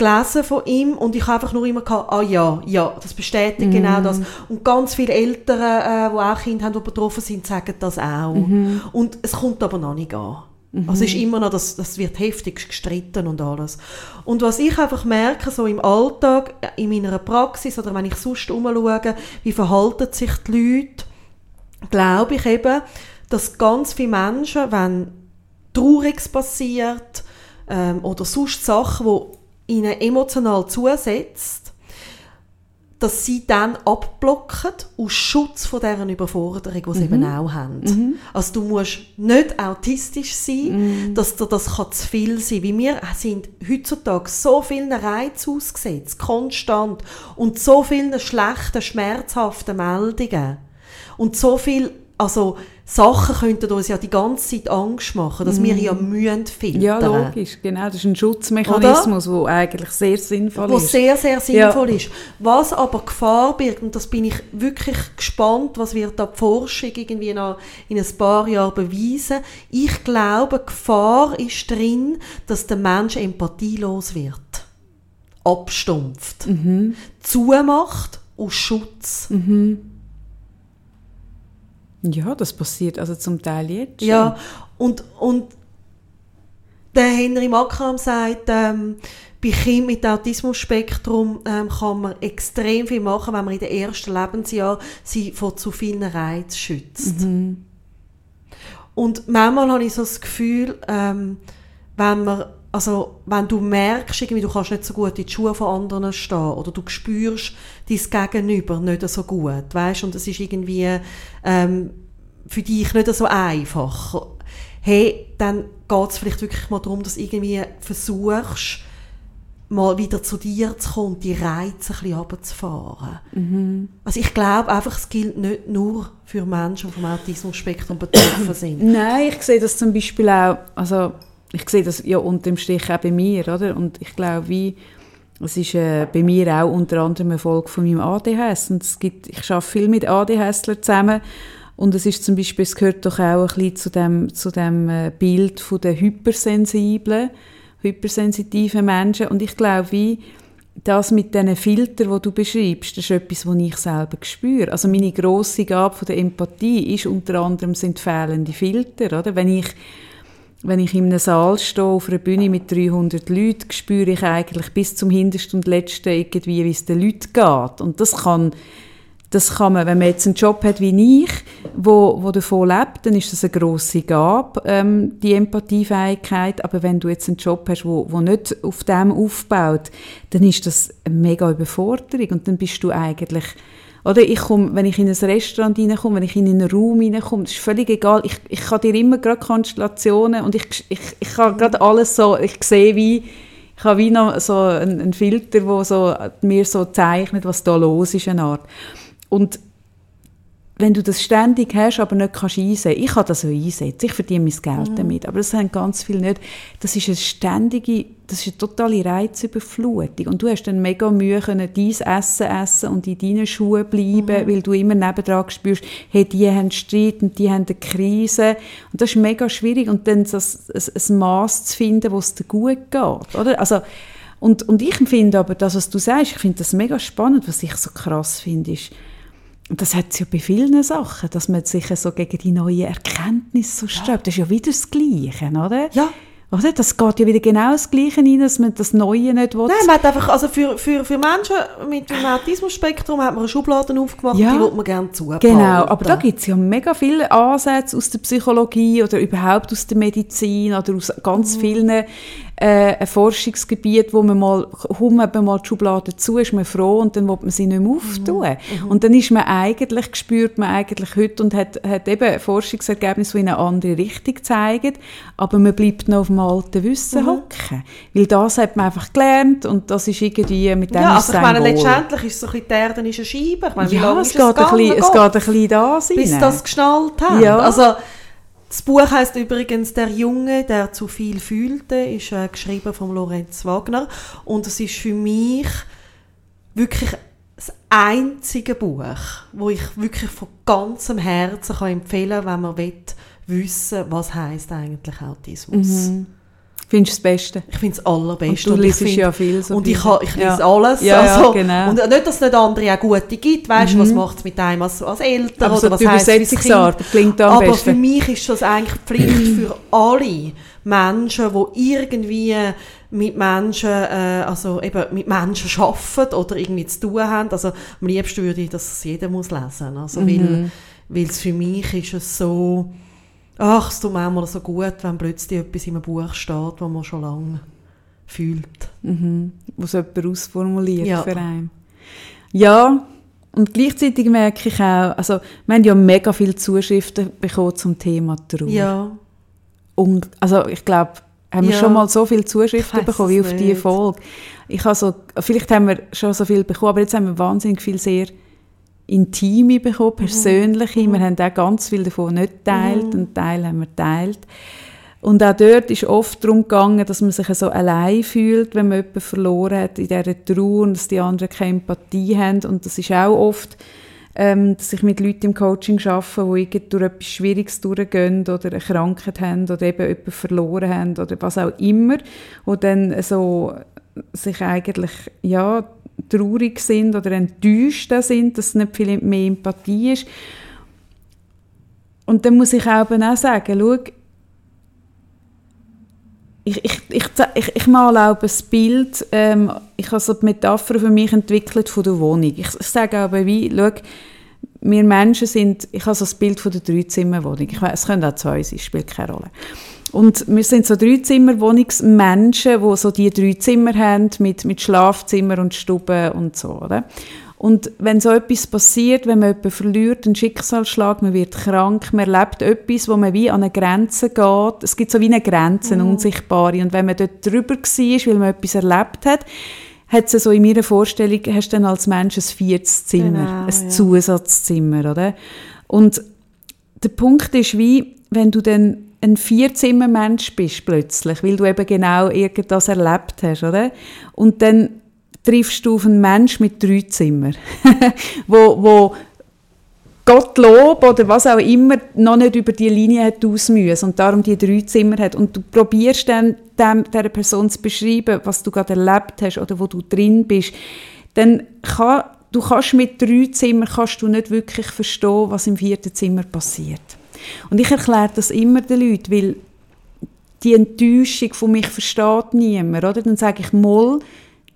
gelesen von ihm und ich habe einfach nur immer gehabt, ah ja, ja, das bestätigt mm. genau das. Und ganz viele Eltern, äh, die auch Kinder haben, die betroffen sind, sagen das auch. Mm Und es kommt aber noch nicht an. Mhm. Also es ist immer noch, das, das wird heftig gestritten und alles. Und was ich einfach merke, so im Alltag, in meiner Praxis oder wenn ich sonst umschaue, wie verhalten sich die Leute, glaube ich eben, dass ganz viele Menschen, wenn Trauriges passiert ähm, oder sonst Sachen, die ihnen emotional zusetzt, dass sie dann abblocken aus Schutz von dieser Überforderung, die sie mhm. eben auch haben. Mhm. Also du musst nicht autistisch sein, mhm. dass dir das kann zu viel sein kann. wir sind heutzutage so vielen Reizen ausgesetzt, konstant, und so vielen schlechten, schmerzhaften Meldungen und so viel also Sachen könnten uns ja die ganze Zeit Angst machen, dass mm. wir ja mhm. mühen filtern. Ja, logisch, genau. Das ist ein Schutzmechanismus, der eigentlich sehr sinnvoll wo ist. Der sehr, sehr sinnvoll ja. ist. Was aber Gefahr birgt, und das bin ich wirklich gespannt, was wird da die Forschung irgendwie noch in ein paar Jahren beweisen. Ich glaube, Gefahr ist drin, dass der Mensch empathielos wird. Abstumpft. Mhm. Zumacht aus Schutz. Mhm ja, das passiert also zum Teil jetzt schon. Ja, und, und der Henry Makram sagt, ähm, bei Kindern mit Autismus-Spektrum ähm, kann man extrem viel machen, wenn man in den ersten Lebensjahren sie vor zu vielen Reizen schützt. Mhm. Und manchmal habe ich so das Gefühl, ähm, wenn man also wenn du merkst, irgendwie, du kannst nicht so gut in die Schuhe von anderen stehen oder du spürst dein Gegenüber nicht so gut, weißt und es ist irgendwie ähm, für dich nicht so einfach, hey, dann geht es vielleicht wirklich mal darum, dass du irgendwie versuchst, mal wieder zu dir zu kommen die Reize ein bisschen runterzufahren. Mhm. Also ich glaube einfach, es gilt nicht nur für Menschen, die vom Autismus-Spektrum betroffen sind. Nein, ich sehe das zum Beispiel auch, also ich sehe das ja unter dem Strich auch bei mir, oder? Und ich glaube, wie, es ist äh, bei mir auch unter anderem eine Folge von meinem ADHS. Und es gibt, ich arbeite viel mit ADHSler zusammen. Und es ist zum Beispiel, es gehört doch auch ein bisschen zu dem, zu dem äh, Bild von der hypersensiblen, hypersensitiven Menschen. Und ich glaube, wie, das mit diesen Filtern, die du beschreibst, das ist etwas, was ich selber spüre. Also meine grosse Gabe von der Empathie ist unter anderem sind fehlende Filter, oder? Wenn ich wenn ich in einem Saal stehe, auf einer Bühne mit 300 Leuten, spüre ich eigentlich bis zum Hintersten und Letzten irgendwie, wie es den Leuten geht. Und das kann das kann man, wenn man jetzt einen Job hat wie ich, wo, wo davon lebt, dann ist das eine grosse Gabe, ähm, die Empathiefähigkeit. Aber wenn du jetzt einen Job hast, wo, wo nicht auf dem aufbaut, dann ist das eine mega Überforderung und dann bist du eigentlich oder ich komme, wenn ich in ein Restaurant reinkomme, wenn ich in einen Raum reinkomme, das ist völlig egal. Ich, ich kann dir immer gerade Konstellationen und ich, ich, ich kann gerade alles so, ich sehe wie, ich habe wie noch so einen, einen Filter, der so, mir so zeichnet, was da los ist, eine Art. Und wenn du das ständig hast, aber nicht kannst einsehen, ich kann das so einsetzen, ich verdiene mein Geld mhm. damit, aber das haben ganz viele nicht. Das ist eine ständige, das ist eine totale Reizüberflutung und du hast dann mega Mühe können dein Essen essen und in deinen Schuhen bleiben, mhm. weil du immer nebendran spürst, hey, die haben Streit und die haben eine Krise und das ist mega schwierig und dann das, ein, ein Maß zu finden, wo es dir gut geht, oder? Also, und, und ich finde aber, das, was du sagst, ich finde das mega spannend, was ich so krass finde, ist, das hat es ja bei vielen Sachen, dass man sich so gegen die neue Erkenntnis so sträubt. Das ist ja wieder das Gleiche, oder? Ja. Oder? Das geht ja wieder genau das Gleiche rein, dass man das Neue nicht will. Nein, man hat einfach, also für, für, für Menschen mit dem Autismus-Spektrum hat man Schubladen aufgemacht, ja. die will man gerne zubauen. Genau, aber da gibt es ja mega viele Ansätze aus der Psychologie oder überhaupt aus der Medizin oder aus ganz mhm. vielen äh, ein Forschungsgebiet, wo man mal, man mal die Schublade zu, ist man froh und dann will man sie nicht mehr auftun. Mhm. mhm. Und dann ist man eigentlich, spürt man eigentlich heute und hat, hat eben Forschungsergebnisse, die in eine andere Richtung zeigen, aber man bleibt noch auf dem alten Wissen mhm. hocken. Weil das hat man einfach gelernt und das ist irgendwie mit dem Ja, also ich meine, letztendlich ist es so ein bisschen die Erde ist eine Scheibe. Ich meine, ja, es, geht ein bisschen, es geht ein bisschen da sein. Bis das geschnallt hat. Ja. Also, das Buch heißt übrigens Der Junge, der zu viel fühlte, ist äh, geschrieben von Lorenz Wagner und es ist für mich wirklich das einzige Buch, wo ich wirklich von ganzem Herzen kann empfehlen, wenn man will, wissen, was heißt eigentlich Autismus. Mhm. Findest du das Beste? Ich finde es allerbeste. Und du liest ja viel. So und ich, ich lese ja. alles. Ja, also, ja, genau. Und nicht, dass es nicht andere auch gute gibt. Weißt du, mhm. was macht es mit einem als, als Eltern? Aber oder so was die Übersetzungsart klingt am Aber besten. für mich ist das eigentlich Pflicht für alle Menschen, die irgendwie mit Menschen, äh, also eben mit Menschen arbeiten oder irgendwie zu tun haben. Also am liebsten würde ich, dass es jeder muss lesen. Also, mhm. weil, es für mich ist es so ach, es tut mir manchmal so gut, wenn plötzlich etwas in einem Buch steht, das man schon lange fühlt. Mhm. Was jemand ausformuliert ja. für einen. Ja, und gleichzeitig merke ich auch, also wir haben ja mega viele Zuschriften bekommen zum Thema Trauer. Ja. Und, also ich glaube, haben wir ja. schon mal so viele Zuschriften bekommen wie auf diese Folge. Ich also, vielleicht haben wir schon so viel bekommen, aber jetzt haben wir wahnsinnig viel sehr intime bekommen, persönliche. Mhm. Wir haben auch ganz viel davon nicht geteilt mhm. und Teil haben wir geteilt. Und auch dort ist oft darum gegangen, dass man sich so allein fühlt, wenn man jemanden verloren hat in dieser Trauer und dass die anderen keine Empathie haben. Und das ist auch oft, ähm, dass ich mit Leuten im Coaching arbeite, die durch etwas Schwieriges durchgehen oder eine Krankheit haben oder eben jemanden verloren haben oder was auch immer, wo dann so sich eigentlich, ja, traurig sind oder enttäuscht sind, dass es nicht viel mehr Empathie ist. Und dann muss ich auch sagen, schau, ich, ich, ich, ich, male auch ein Bild, ähm, ich habe so die Metapher für mich entwickelt von der Wohnung. Ich, ich sage aber wie, schau, wir Menschen sind, ich habe so das Bild von der Dreizimmerwohnung. Ich weiß, es können auch zwei sein, spielt keine Rolle. Und wir sind so Dreizimmerwohnungsmenschen, die so die drei Zimmer haben mit, mit Schlafzimmer und Stube und so, oder? Und wenn so etwas passiert, wenn man jemanden verliert, einen Schicksalsschlag, man wird krank, man erlebt etwas, wo man wie an eine Grenze geht. Es gibt so wie eine Grenze, eine mhm. unsichtbare. Und wenn man dort drüber war, weil man etwas erlebt hat, hat es so in meiner Vorstellung, hast du dann als Mensch ein viertes Zimmer, genau, ein ja. Zusatzzimmer, oder? Und der Punkt ist wie, wenn du dann ein Vierzimmermensch bist plötzlich, weil du eben genau irgendwas erlebt hast, oder? Und dann triffst du auf einen Mensch mit drei Zimmern, wo, wo Gottlob oder was auch immer noch nicht über die Linie hat aus müssen und darum die drei Zimmer hat und du probierst dann dem, dieser Person zu beschreiben, was du gerade erlebt hast oder wo du drin bist, dann kann, du kannst mit drei Zimmern kannst du nicht wirklich verstehen, was im vierten Zimmer passiert. Und ich erkläre das immer den Leuten, weil die Enttäuschung von mich versteht niemand, oder? Dann sage ich, mal,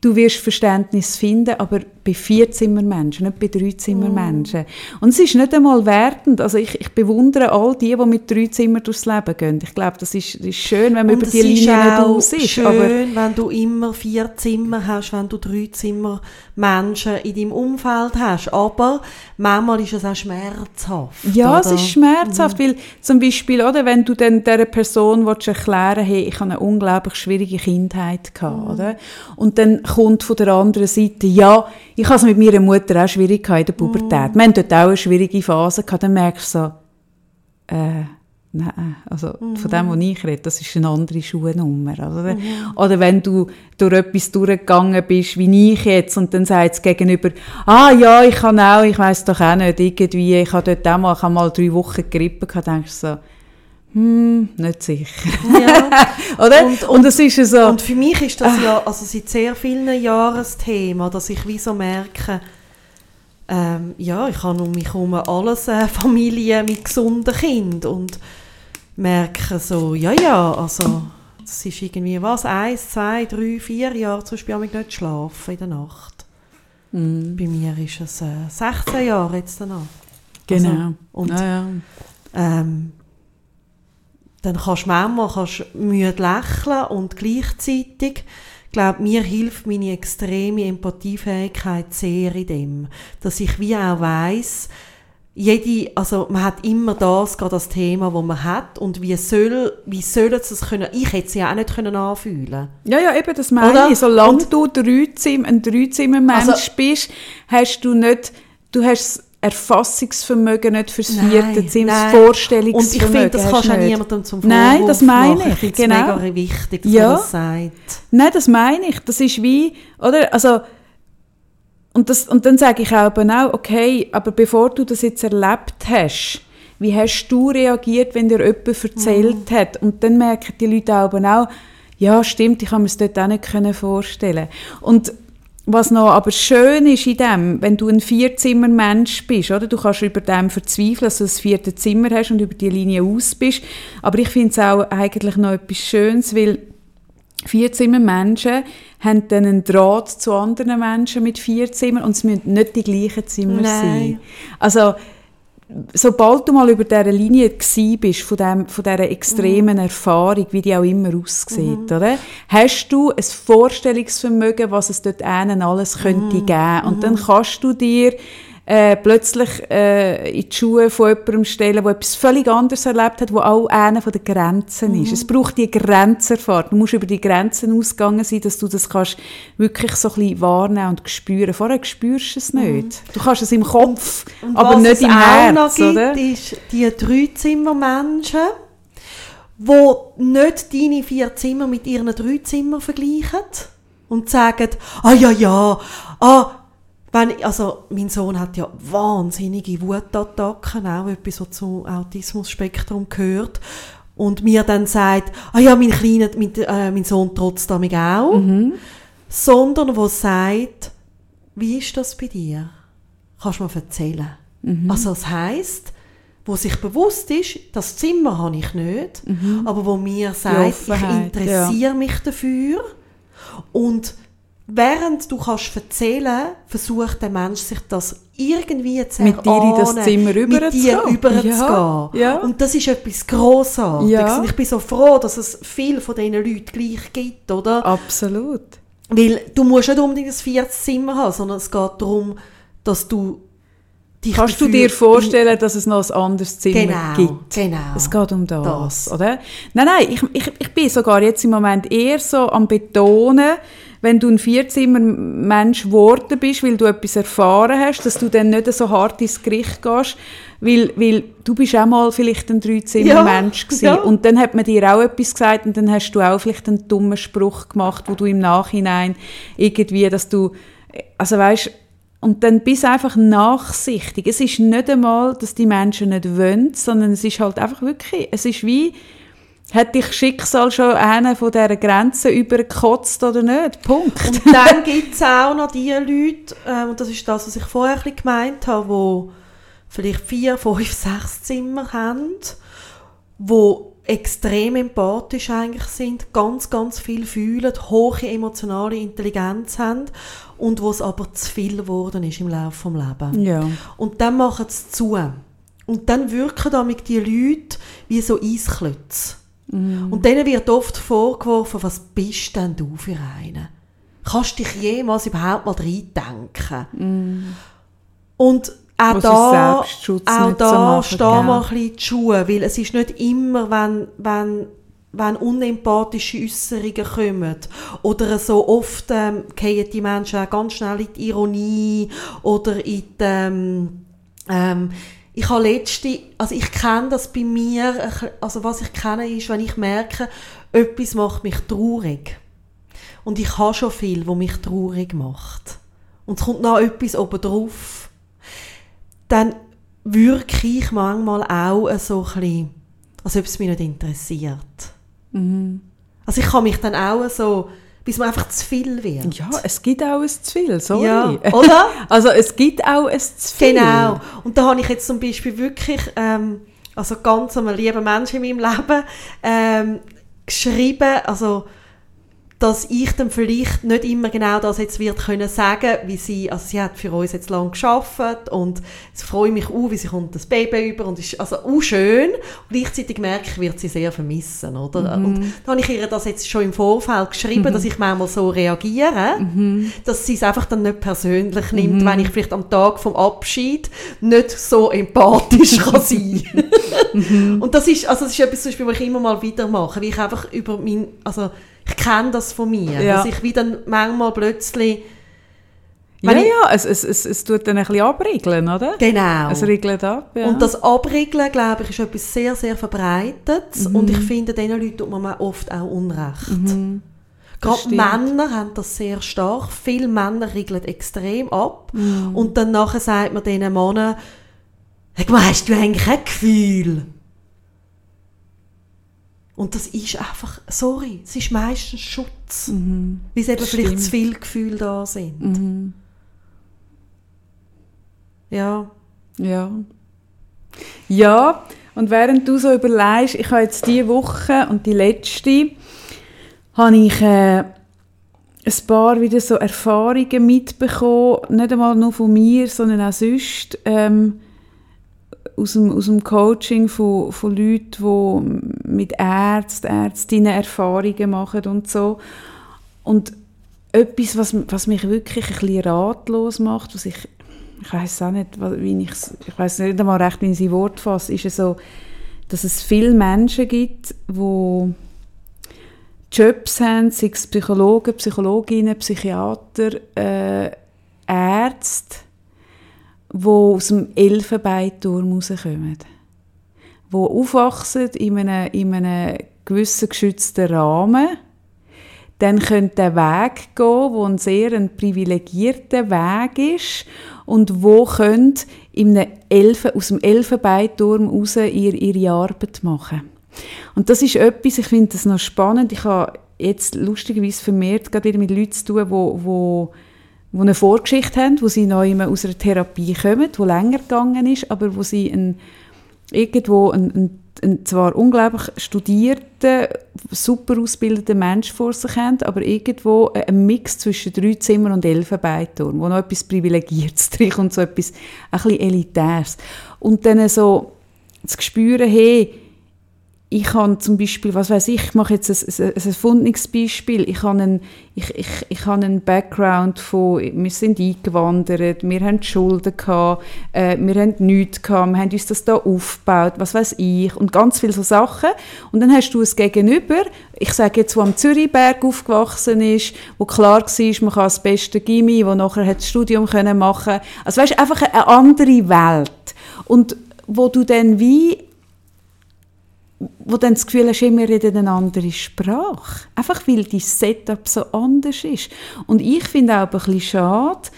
du wirst Verständnis finden, aber bei Vierzimmermenschen, nicht bei Dreizimmermenschen. Und es ist nicht einmal wertend. Also ich, ich bewundere all die, die mit drei Zimmern durchs Leben gehen. Ich glaube, das ist, ist schön, wenn man Und über die Linie nicht auch aus ist. schön, Aber wenn du immer vier Zimmer hast, wenn du drei Zimmer Menschen in deinem Umfeld hast. Aber manchmal ist es auch schmerzhaft. Ja, oder? es ist schmerzhaft, weil zum Beispiel, oder, wenn du dann dieser Person willst erklären hey, ich habe eine unglaublich schwierige Kindheit gehabt, oder? Und dann kommt von der anderen Seite, ja, ich habe es mit meiner Mutter auch schwierig in der Pubertät. Wir haben dort auch eine schwierige Phase gehabt, dann merkst du so, äh, Nein, also von dem, was ich rede, das ist eine andere Schuhnummer. Oder, oder wenn du durch etwas durchgegangen bist, wie ich jetzt, und dann sagt es gegenüber, ah ja, ich kann auch, ich weiß doch auch nicht, irgendwie, ich habe dort auch mal, ich habe mal drei Wochen Grippe gehabt, denkst du so, hm, nicht sicher. Ja. oder? Und- Und, es ist so, Und für mich ist das ja also seit sehr vielen Jahren ein Thema, dass ich wie so merke, ähm, ja, ich habe um mich herum alles äh, Familie mit gesunden Kindern und merke so, ja, ja, also das ist irgendwie was, eins, zwei, drei, vier Jahre zum Beispiel habe ich nicht schlafen in der Nacht. mm, Bei mir ist es äh, 16 Jahre jetzt danach. genau. Also, und ja, ja. ähm, dann kannst du manchmal kannst müde lächeln und gleichzeitig, glaube mir hilft meine extreme Empathiefähigkeit sehr in dem, dass ich wie auch weiss, jede, also man hat immer das, gerade das Thema, wo man hat und wie soll, wie sollen sie es können, ich hätte ja auch nicht können anfühlen Ja, ja, eben, das meine Oder? ich. Solange Und- du Dreizimmer, ein Dreizimmermensch Also- bist, hast du nicht, du hast das Erfassungsvermögen nicht fürs Nein, vierte Zimmer, das nein. Vorstellungsvermögen Und ich finde, das kannst du auch niemandem zum Nein, Vorwurf das meine machen. ich, es genau. mega wichtig, dass Ja. man das sagt. Nein, das meine ich. Das ist wie, oder? Also, und, das, und dann sage ich auch, auch, okay, aber bevor du das jetzt erlebt hast, wie hast du reagiert, wenn dir jemand erzählt Mhm. hat? Und dann merken die Leute auch, auch, ja, stimmt, ich kann mir das dort auch nicht vorstellen. Und was noch aber schön ist in dem, wenn du ein Vierzimmermensch bist, oder? Du kannst über dem verzweifeln, dass du ein viertes Zimmer hast und über die Linie aus bist. Aber ich finde es auch eigentlich noch etwas Schönes, weil vier Zimmermenschen haben dann einen Draht zu anderen Menschen mit vier Zimmern und es müssen nicht die gleichen Zimmer Nein. sein. Also, sobald du mal über dieser Linie gsi bist, von, dem, von dieser extremen Erfahrung, wie die auch immer aussieht, oder? hast du ein Vorstellungsvermögen, was es dort einen alles könnte geben. Und dann kannst du dir äh, plötzlich äh, in die Schuhe von jemandem stellen, der etwas völlig anderes erlebt hat, wo auch einer von den Grenzen ist. Es braucht die Grenzerfahrung. Du musst über die Grenzen ausgegangen sein, dass du das kannst wirklich so ein bisschen wahrnehmen und spüren. Vorher spürst du es nicht. Du kannst es im Kopf, Und aber was nicht es im auch Herz, noch gibt, oder? ist die Dreizimmermenschen, wo nicht deine vier Zimmer mit ihren drei Zimmern vergleichen und sagen, ah ja, ja, ah, wenn, also mein Sohn hat ja wahnsinnige Wutattacken, auch etwas, was zum Autismus-Spektrum gehört. Und mir dann sagt, ah ja, mein, Kleiner, mein, äh, mein Sohn trotz damit auch. Sondern wo sagt, wie ist das bei dir? Kannst du mir erzählen? Also das heisst, wo sich bewusst ist, das Zimmer habe ich nicht, aber wo mir sagt, ich interessiere mich dafür und während du kannst erzählen, versucht der Mensch sich das irgendwie zu Mit dir in das Zimmer mit dir rüberzugehen. rüberzugehen. Ja, ja. Und das ist etwas Grossartiges. Ja. Und ich bin so froh, dass es viel von diesen Leuten gleich gibt, oder? Absolut. Weil du musst nicht unbedingt ein viertes Zimmer haben, sondern es geht darum, dass du dich Kannst du dir vorstellen, dass es noch ein anderes Zimmer Genau, gibt? genau. Es geht um das, Das. oder? Nein, nein, ich, ich, ich bin sogar jetzt im Moment eher so am Betonen, wenn du ein Vierzimmer-Mensch geworden bist, weil du etwas erfahren hast, dass du dann nicht so hart ins Gericht gehst, weil, weil du bist auch mal vielleicht ein Dreizimmer-Mensch Ja, ja. und dann hat man dir auch etwas gesagt und dann hast du auch vielleicht einen dummen Spruch gemacht, wo du im Nachhinein irgendwie, dass du, also weißt, und dann bist du einfach nachsichtig. Es ist nicht einmal, dass die Menschen nicht wollen, sondern es ist halt einfach wirklich, es ist wie, hat dich Schicksal schon eine von dieser Grenze übergekotzt oder nicht? Punkt. Und dann gibt es auch noch die Leute, ähm, und das ist das, was ich vorher ein bisschen gemeint habe, die vielleicht vier, fünf, sechs Zimmer haben, wo extrem empathisch eigentlich sind, ganz, ganz viel fühlen, hohe emotionale Intelligenz haben und wo es aber zu viel geworden ist im Laufe des Lebens. Ja. Und dann machen sie zu. Und dann wirken damit die Leute wie so Eisklötze. Mhm. Und denen wird oft vorgeworfen, was bist denn du für eine? Kannst dich jemals überhaupt mal reindenken? Und auch da, auch nicht so da machen, stehen wir ein bisschen die Schuhe, weil es ist nicht immer, wenn, wenn, wenn unempathische Äußerungen kommen oder so oft ähm, fallen die Menschen auch ganz schnell in die Ironie oder in die, ähm, ähm, ich habe letzte, also ich kenne das bei mir, also was ich kenne ist, wenn ich merke, etwas macht mich traurig. Und ich habe schon viel, was mich traurig macht. Und es kommt noch etwas oben drauf. Dann wirke ich manchmal auch so ein bisschen, als ob es mich nicht interessiert. Mhm. Also ich kann mich dann auch so, bis mir einfach zu viel wird. Ja, es gibt auch ein zu viel, sorry. Ja, oder? Also es gibt auch ein zu viel. Genau. Und da habe ich jetzt zum Beispiel wirklich, ähm, also ganz einem lieben Menschen in meinem Leben, ähm, geschrieben, also dass ich dann vielleicht nicht immer genau das jetzt wird können sagen, wie sie, also sie hat für uns jetzt lange geschafft und es freut mich auch, wie sie kommt das Baby über und ist also auch schön. Und gleichzeitig merke ich, wird sie sehr vermissen, oder? Und da habe ich ihr das jetzt schon im Vorfeld geschrieben, dass ich manchmal so reagiere, dass sie es einfach dann nicht persönlich nimmt, wenn ich vielleicht am Tag vom Abschied nicht so empathisch kann sein. Und das ist, also das ist etwas, was ich immer mal wieder mache, wie ich einfach über mein, also ich kenne das von mir, Ja. dass ich wie dann manchmal plötzlich, Ja, ja, es, es, es, es tut dann ein bisschen abriegeln, oder? genau. Es regelt ab, ja. Und das Abriegeln, glaube ich, ist etwas sehr, sehr verbreitet. Mhm. Und ich finde, diesen Leuten tut man oft auch Unrecht. Gerade stimmt. Männer haben das sehr stark. Viele Männer regeln extrem ab. Mhm. Und dann nachher sagt man diesen Männern, «Hey, hast du eigentlich ein Gefühl?» Und das ist einfach, sorry, es ist meistens Schutz. Weil es eben vielleicht zu viele Gefühle da sind. Ja. Ja. Ja, und während du so überlegst, ich habe jetzt diese Woche und die letzte, habe ich äh, ein paar wieder so Erfahrungen mitbekommen, nicht einmal nur von mir, sondern auch sonst, ähm, aus, dem, aus dem Coaching von, von Leuten, die mit Ärzten, Ärztinnen Erfahrungen machen und so. Und etwas, was, was mich wirklich ein bisschen ratlos macht, was ich ich weiß auch nicht, wie ich ich weiß nicht einmal recht, wie ich sie Wort fasse, ist es so, dass es viele Menschen gibt, wo Jobs haben, sei es Psychologen, Psychologinnen, Psychiater, äh, Ärzte, die aus dem Elfenbeinturm rauskommen. Die aufwachsen in einem, in einem gewissen geschützten Rahmen, dann könnte der Weg gehen, wo ein sehr ein privilegierter Weg ist und wo könnt in Elfen, aus dem Elfenbeinturm raus ihr, ihre Arbeit machen. Und das ist etwas, ich finde das noch spannend. Ich habe jetzt lustigerweise vermehrt gerade wieder mit Leuten zu tun, wo, wo eine Vorgeschichte haben, wo sie neu aus einer Therapie kommen, die länger gegangen ist, aber wo sie ein, irgendwo einen, einen, einen zwar unglaublich studierten, super ausgebildeten Mensch vor sich haben, aber irgendwo ein Mix zwischen drei Zimmer und Elfenbeinturm, wo noch etwas Privilegiertes drin und so etwas ein bisschen Elitäres. Und dann so zu spüren, hey, ich habe zum Beispiel, was weiß ich, ich mache jetzt ein, ein, erfundenes Beispiel. Ich habe einen, ich, ich, ich habe einen Background von, wir sind eingewandert, wir haben Schulden gehabt, äh, wir haben nichts gehabt, wir haben uns das da aufgebaut, was weiß ich, und ganz viele so Sachen. Und dann hast du es Gegenüber, ich sage jetzt, wo am Zürichberg aufgewachsen ist, wo klar war, man kann das beste Gimmi, wo nachher hat das Studium können machen. Also weißt, einfach eine andere Welt. Und wo du dann wie wo dann das Gefühl hast, wir reden eine andere Sprache. Einfach weil dein Setup so anders ist. Und ich finde auch ein bisschen schade,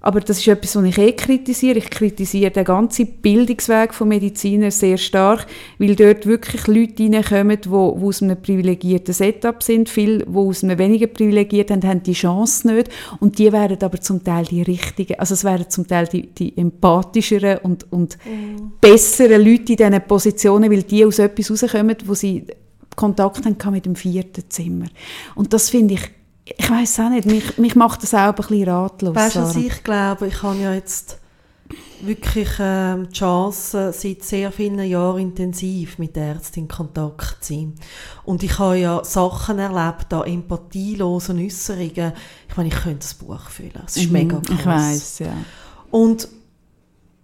aber das ist etwas, was ich eh kritisiere. Ich kritisiere den ganzen Bildungsweg von Medizinern sehr stark, weil dort wirklich Leute reinkommen, die, die aus einem privilegierten Setup sind. Viele, die aus einem weniger privilegierten haben, haben die Chance nicht. Und die wären aber zum Teil die richtigen, also es wären zum Teil die, die empathischeren und, und mm. besseren Leute in diesen Positionen, weil die aus etwas rauskommen, wo sie Kontakt haben mit dem vierten Zimmer. Und das finde ich ich weiß auch nicht, mich, mich macht das auch ein bisschen ratlos. Weißt du, was ich glaube? Ich habe ja jetzt wirklich ähm, die Chance, seit sehr vielen Jahren intensiv mit Ärzten in Kontakt zu sein. Und ich habe ja Sachen erlebt, da empathielosen Äußerungen. Ich meine, ich könnte das Buch füllen. Es ist mhm, mega krass. Ich weiß, ja. Und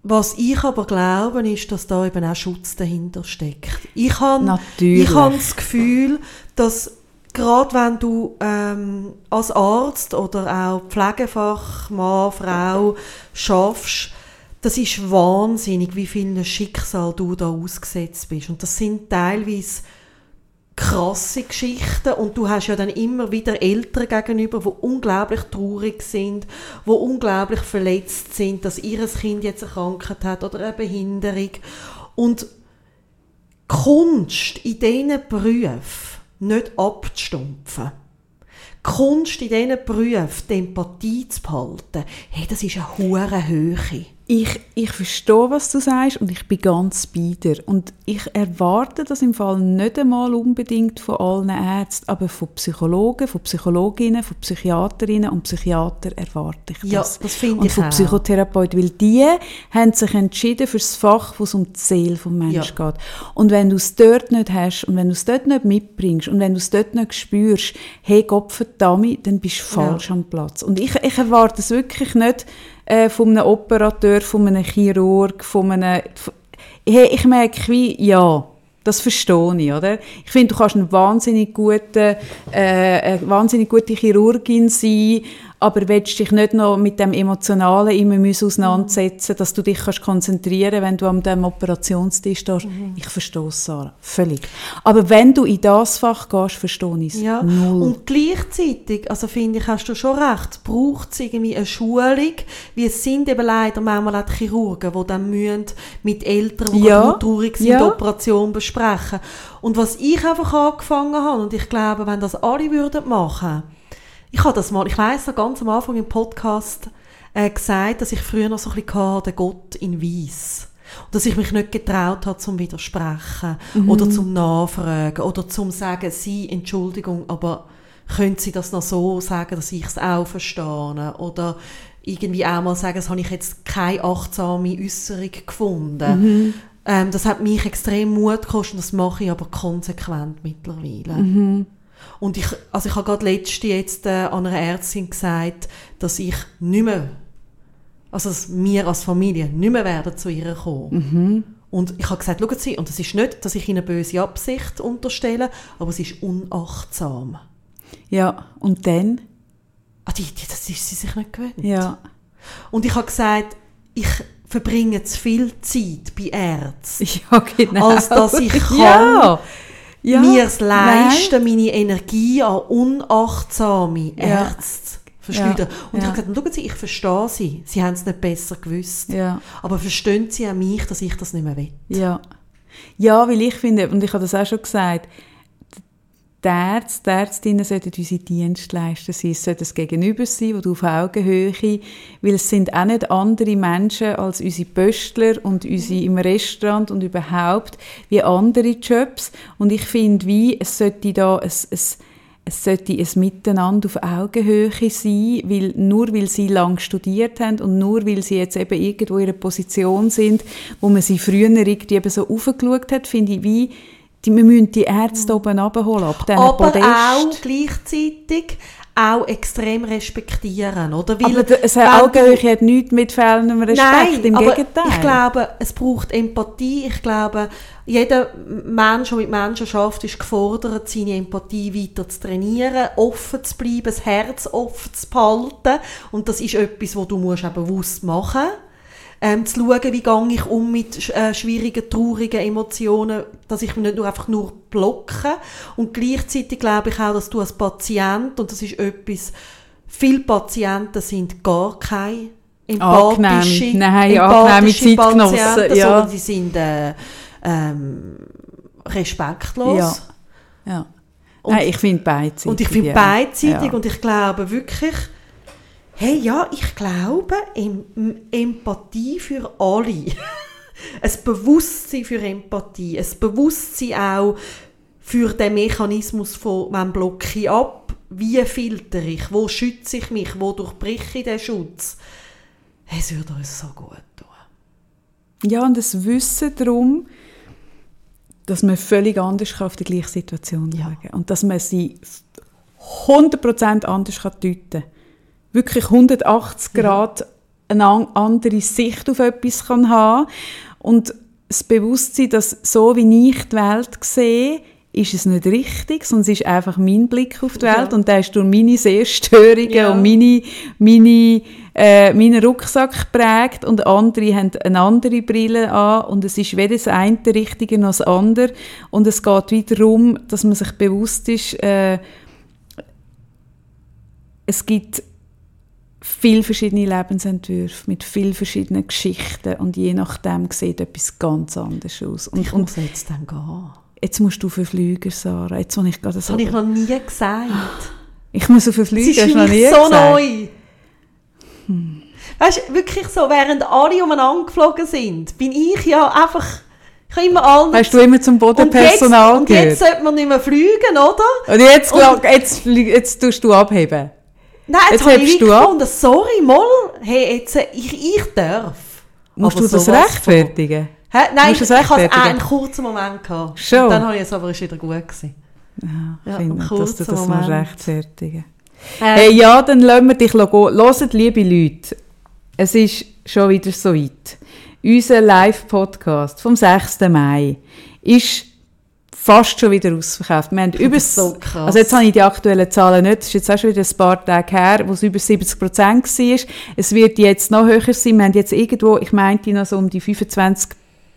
was ich aber glaube, ist, dass da eben auch Schutz dahinter steckt. Ich habe, ich habe das Gefühl, dass gerade wenn du ähm, als Arzt oder auch Pflegefachmann, Frau schaffst, das ist wahnsinnig, wie viel Schicksal du da ausgesetzt bist. Und das sind teilweise krasse Geschichten und du hast ja dann immer wieder Eltern gegenüber, die unglaublich traurig sind, die unglaublich verletzt sind, dass ihr Kind jetzt eine Krankheit hat oder eine Behinderung. Und Kunst in diesen Berufen nicht abzustumpfen. Kunst in diesen Berufen, die Empathie zu behalten, hey, das ist eine hohe Höhe ich, ich verstehe, was du sagst und ich bin ganz bei dir. Und ich erwarte das im Fall nicht einmal unbedingt von allen Ärzten, aber von Psychologen, von Psychologinnen, von Psychiaterinnen und Psychiatern erwarte ich das. Ja, das finde ich Und von Psychotherapeuten, weil die haben sich entschieden für das Fach, wo es um die Seele des Menschen ja. geht. Und wenn du es dort nicht hast und wenn du es dort nicht mitbringst und wenn du es dort nicht spürst, hey Gott verdammt, dann bist du falsch ja. am Platz. Und ich, ich erwarte es wirklich nicht, äh, von einem Operateur, von einem Chirurg, von einem... Hey, ich merke wie, ja, das verstehe ich, oder? Ich finde, du kannst eine wahnsinnig gute, äh, eine wahnsinnig gute Chirurgin sein, aber willst dich nicht noch mit dem Emotionalen immer auseinandersetzen, dass du dich kannst konzentrieren wenn du an dem Operationstisch stehst. Mhm. Ich verstehe es, Sarah, völlig. Aber wenn du in das Fach gehst, verstehe ich es ja. null. Und gleichzeitig, also finde ich, hast du schon recht, braucht es irgendwie eine Schulung, wie es sind eben leider manchmal auch die Chirurgen, die dann müssen mit Eltern, die ja. traurig sind, ja. die Operation besprechen. Und was ich einfach angefangen habe, und ich glaube, wenn das alle würden machen ich habe das mal, ich weiß noch ganz am Anfang im Podcast äh, gesagt, dass ich früher noch so ein bisschen hatte, den Gott in Weiss. Und dass ich mich nicht getraut habe, zum Widersprechen mhm. oder zum Nachfragen oder zum sagen, Sie, Entschuldigung, aber können Sie das noch so sagen, dass ich es auch verstehe? Oder irgendwie auch mal sagen, das habe ich jetzt keine achtsame Äußerung gefunden. Mhm. Ähm, das hat mich extrem Mut gekostet, das mache ich aber konsequent mittlerweile. Mhm. Und ich, also ich habe gerade letzte jetzt äh, an einer Ärztin gesagt, dass ich nicht mehr, also dass wir als Familie nicht mehr werden zu ihr kommen. Mhm. Und ich habe gesagt, schauen Sie, und es ist nicht, dass ich Ihnen böse Absicht unterstelle, aber es ist unachtsam. Ja, und dann? Ah, die, die, das ist sie sich nicht gewöhnt. Ja. Und ich habe gesagt, ich verbringe zu viel Zeit bei Ärzten, ja, genau. als dass ich kann ja ja, mir es leisten, nein. meine Energie an unachtsame ja. Ärzte verschleudern. Ja. Und ich habe gesagt, schauen Sie, ich verstehe Sie. Sie haben es nicht besser gewusst. Aber verstehen Sie auch mich, dass ich das nicht mehr will? Ja. Ja, weil ich finde, und ich habe das auch schon gesagt, die Ärzte, die Ärztinnen sollten unsere Dienstleister sein. Es sollte ein Gegenüber sein, das auf Augenhöhe, weil es sind auch nicht andere Menschen als unsere Pöstler und unsere im Restaurant und überhaupt wie andere Jobs. Und ich finde, wie es sollte da ein, ein es sollte ein Miteinander auf Augenhöhe sein, weil nur weil sie lang studiert haben und nur weil sie jetzt eben irgendwo in einer Position sind, wo man sie früher irgendwie eben so aufgeschaut hat, finde ich, wie die, wir müssen die Ärzte oben abholen, ab Aber Podest. auch gleichzeitig auch extrem respektieren, oder? Weil, aber es hat Augenhöhe hat nichts mit fehlendem Respekt, nein, im Gegenteil. ich glaube, es braucht Empathie. Ich glaube, jeder Mensch, der mit Menschen schafft, ist gefordert, seine Empathie weiter zu trainieren, offen zu bleiben, das Herz offen zu behalten. Und das ist etwas, was du musst auch bewusst machen musst ähm, zu schauen, wie gehe ich um mit äh, schwierigen, traurigen Emotionen, dass ich mich nicht nur einfach nur blocke. Und gleichzeitig glaube ich auch, dass du als Patient, und das ist etwas, viele Patienten sind gar keine empathische, Angenehm. Nein, empathische Patienten, ja. sondern die sind äh, ähm, respektlos. Ja. ja. Und- Nein, ich finde beidseitig. Und ich finde beidseitig Ja. und ich glaube wirklich, hey, ja, ich glaube, em Empathie für alle. ein Bewusstsein für Empathie, ein Bewusstsein auch für den Mechanismus von, wann blocke ich ab, wie filtere ich, wo schütze ich mich, wo durchbreche ich den Schutz. Es würde uns so gut tun. Ja, und das Wissen darum, dass man völlig anders kann auf die gleiche Situation schauen kann. Und dass man sie 100% anders kann deuten kann. Wirklich 180 Grad eine an- andere Sicht auf etwas kann haben. Und das Bewusstsein, dass so wie ich die Welt sehe, ist es nicht richtig, sondern es ist einfach mein Blick auf die Ja. Welt. Und der ist durch meine Sehstörungen Ja. und meine, meine, äh, meinen Rucksack geprägt. Und andere haben eine andere Brille an. Und es ist weder das eine Richtige noch das andere. Und es geht wieder darum, dass man sich bewusst ist, äh, es gibt viele verschiedene Lebensentwürfe mit vielen verschiedenen Geschichten und je nachdem sieht etwas ganz anders aus. Und, Ich und muss jetzt dann gehen. jetzt musst du einen Flüger, Sarah. Jetzt, wo ich gerade Das habe ich noch nie gesagt. Ich muss auf Es Flüger, ist du für noch nie so gesagt. neu. Weißt du, wirklich so, während alle umeinander geflogen sind, bin ich ja einfach, ich habe immer allen... Hast du immer zum Bodenpersonal und jetzt, und gehört? jetzt sollte man nicht mehr fliegen, oder? Und jetzt, Und- jetzt, flieg- jetzt tust du abheben. Nein, jetzt, Jetzt hebst du ab. gefunden, sorry, mal, hey, jetzt, äh, ich, ich darf. Musst Aber du das rechtfertigen? von- Hä? Nein, Musst ich, ich hatte einen kurzen Moment. Gehabt. Schon? Und dann habe ich es aber ist wieder gut gewesen. Ja, Ja, finde, dass du das musst rechtfertigen Äh, Hey, ja, dann lassen wir dich gehen. Hört, liebe Leute, es ist schon wieder so weit. Unser Live-Podcast vom 6. Mai ist fast schon wieder ausverkauft. Wir haben über, so krass. also jetzt habe ich die aktuellen Zahlen nicht, das ist jetzt auch schon wieder ein paar Tage her, wo es über 70 Prozent war. Es wird jetzt noch höher sein. Wir haben jetzt irgendwo, ich meinte noch so um die 25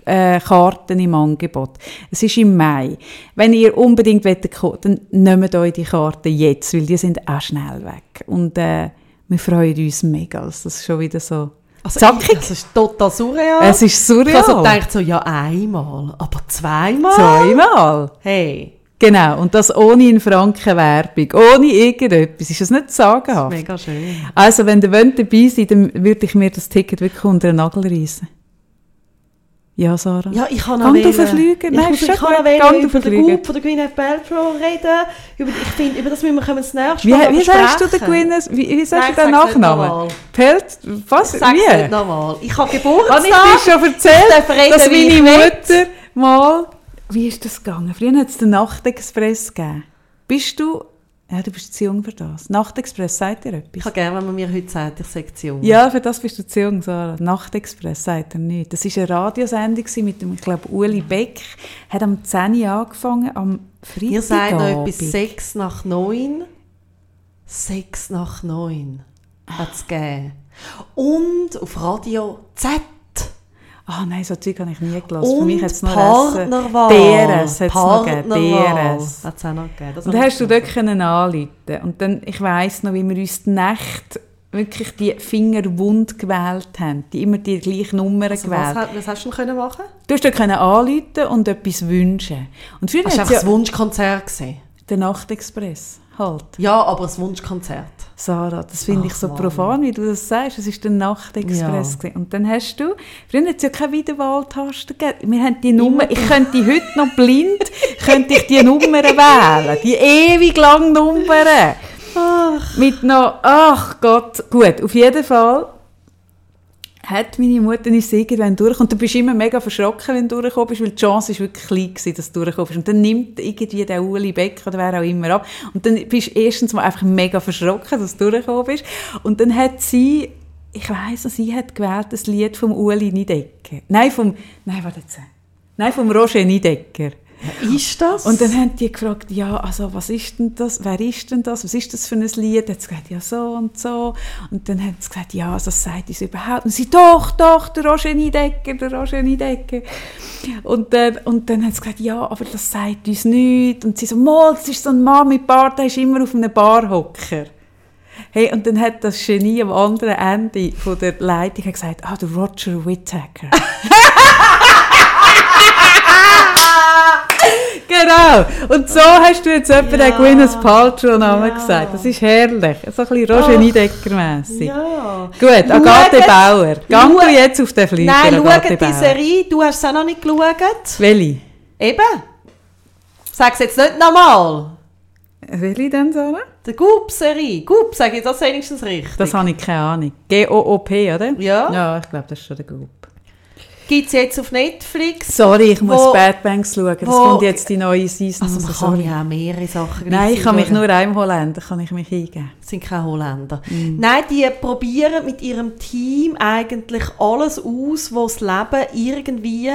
äh, Karten im Angebot. Es ist im Mai. Wenn ihr unbedingt wollt kommen dann nehmt euch die Karten jetzt, weil die sind auch schnell weg. Und äh, wir freuen uns mega, dass das schon wieder so also zackig. Ich, das ist total surreal. Es ist ich habe so surreal. gedacht, so, ja, einmal, aber zweimal? Zweimal. Hey, Genau, und das ohne in Franken Werbung, ohne irgendetwas. Ist das nicht sagenhaft? mega schön. Also, wenn ihr wollt dabei seid, dann würde ich mir das Ticket wirklich unter den Nagel reissen. Ja, Sarah? Ja, ich kann auch du wollen- verfliegen? Ich, muss- ich kann auch du über den. Gut von der Gwyneth Paltrow reden. Über, ich finde, über das müssen wir das nächste Wie, Mal wie sagst du den. Gwyneth, wie, wie sagst Nein, du den ich Nachnamen? Pelt, was? Ich wie? nochmal. Ich habe Habe Geburtstag. ich dir schon erzählt, reden, dass wie meine ich. Mutter mal... Wie ist das gegangen? Früher hat es den Nachtexpress gegeben. Bist du... Ja, du bist zu jung für das. Nachtexpress, sagt dir Ich etwas? habe gerne, wenn man mir heute sagt, ich sage zu jung. Ja, für das bist du zu jung, Sarah. Nachtexpress, sagt er nicht. Das war eine Radiosendung mit dem, ich glaube, Uli Beck. Hat am 10 Uhr angefangen, am Freitagabend. Ihr sagt noch etwas 6 nach 9. 6 nach 9 hat es gegeben. Und auf Radio Z. Ah nein, so Zeug habe ich nie gelassen. Für mich hat es Und noch Partnerwahl. DRS hat es noch gegeben. DRS. hat es auch noch gegeben. Und hast du dort können anrufen. Und dann, ich weiss noch, wie wir uns die Nacht wirklich die Finger wund gewählt haben. Die immer die gleiche Nummer Also was, gewählt. hat- was hast du denn können machen? Du hast dort können anrufen und etwas wünschen. Und früher Hast du einfach es das ja Wunschkonzert gesehen? den Nachtexpress halt. Ja, aber das Wunschkonzert. Sarah, das finde ich Ach, so Mann. profan, wie du das sagst. Es war der Nachtexpress. Ja. Und dann hast du, früher hat es ja keine Wiederwahltaste gegeben. Wir haben die Nummer, ich könnte heute noch blind, könnte ich die Nummern wählen. Die ewig langen Nummern. Mit noch, ach Gott, gut, auf jeden Fall hat meine Mutter uns irgendwann durch und du bist immer mega verschrocken, wenn du durchgekommen bist, weil die Chance ist wirklich klein gewesen, dass du durchgekommen bist. Und dann nimmt irgendwie der Uli Beck oder wer auch immer ab und dann bist du erstens mal einfach mega verschrocken, dass du durchgekommen bist und dann hat sie, ich weiss noch, sie hat gewählt das Lied vom Uli Niedecker. Nein, vom, nein, warte jetzt. Nein, vom Roger Niedecker. Ist das? Und dann haben die gefragt, ja, also was ist denn das, wer ist denn das, was ist das für ein Lied? Hat sie gesagt, ja, so und so. Und dann haben sie gesagt, ja, also das sagt uns überhaupt. Und sie, doch, doch, der Roger Niedecker, der Roger Niedecker. Und dann, und dann haben sie gesagt, ja, aber das sagt uns nichts. Und sie so, mal, das ist so ein Mann mit Bart, der ist immer auf einem Barhocker. Hey, und dann hat das Genie am anderen Ende von der Leitung gesagt, ah, der Roger Whittaker. genau. Und so hast du jetzt etwa Ja. den Gwyneth Paltrow-Namen Ja. gesagt. Das ist herrlich. So ein bisschen Roger. Niedecker-mässig. Ja. Gut, Agathe Schaut- Bauer. Gang Schau- du jetzt auf den Flieger, Nein, Agathe schaut die. Serie. Du hast es auch noch nicht geschaut. Welche? Eben. Sag es jetzt nicht nochmal. Welche denn, Sarah? Die Goop-Serie. Goop, sage ich das wenigstens richtig. Das habe ich keine Ahnung. G-O-O-P, oder? Ja. Ja, ich glaube, das ist schon der Group. Gibt es jetzt auf Netflix. Sorry, ich muss Wo- Bad Banks schauen. Das wo- kommt jetzt die neue Season. Also man raus, kann ja auch mehrere Sachen Nein, ich kann mich nur einem Holländer kann ich mich eingeben. Das sind keine Holländer. Mhm. Nein, die probieren mit ihrem Team eigentlich alles aus, was das Leben irgendwie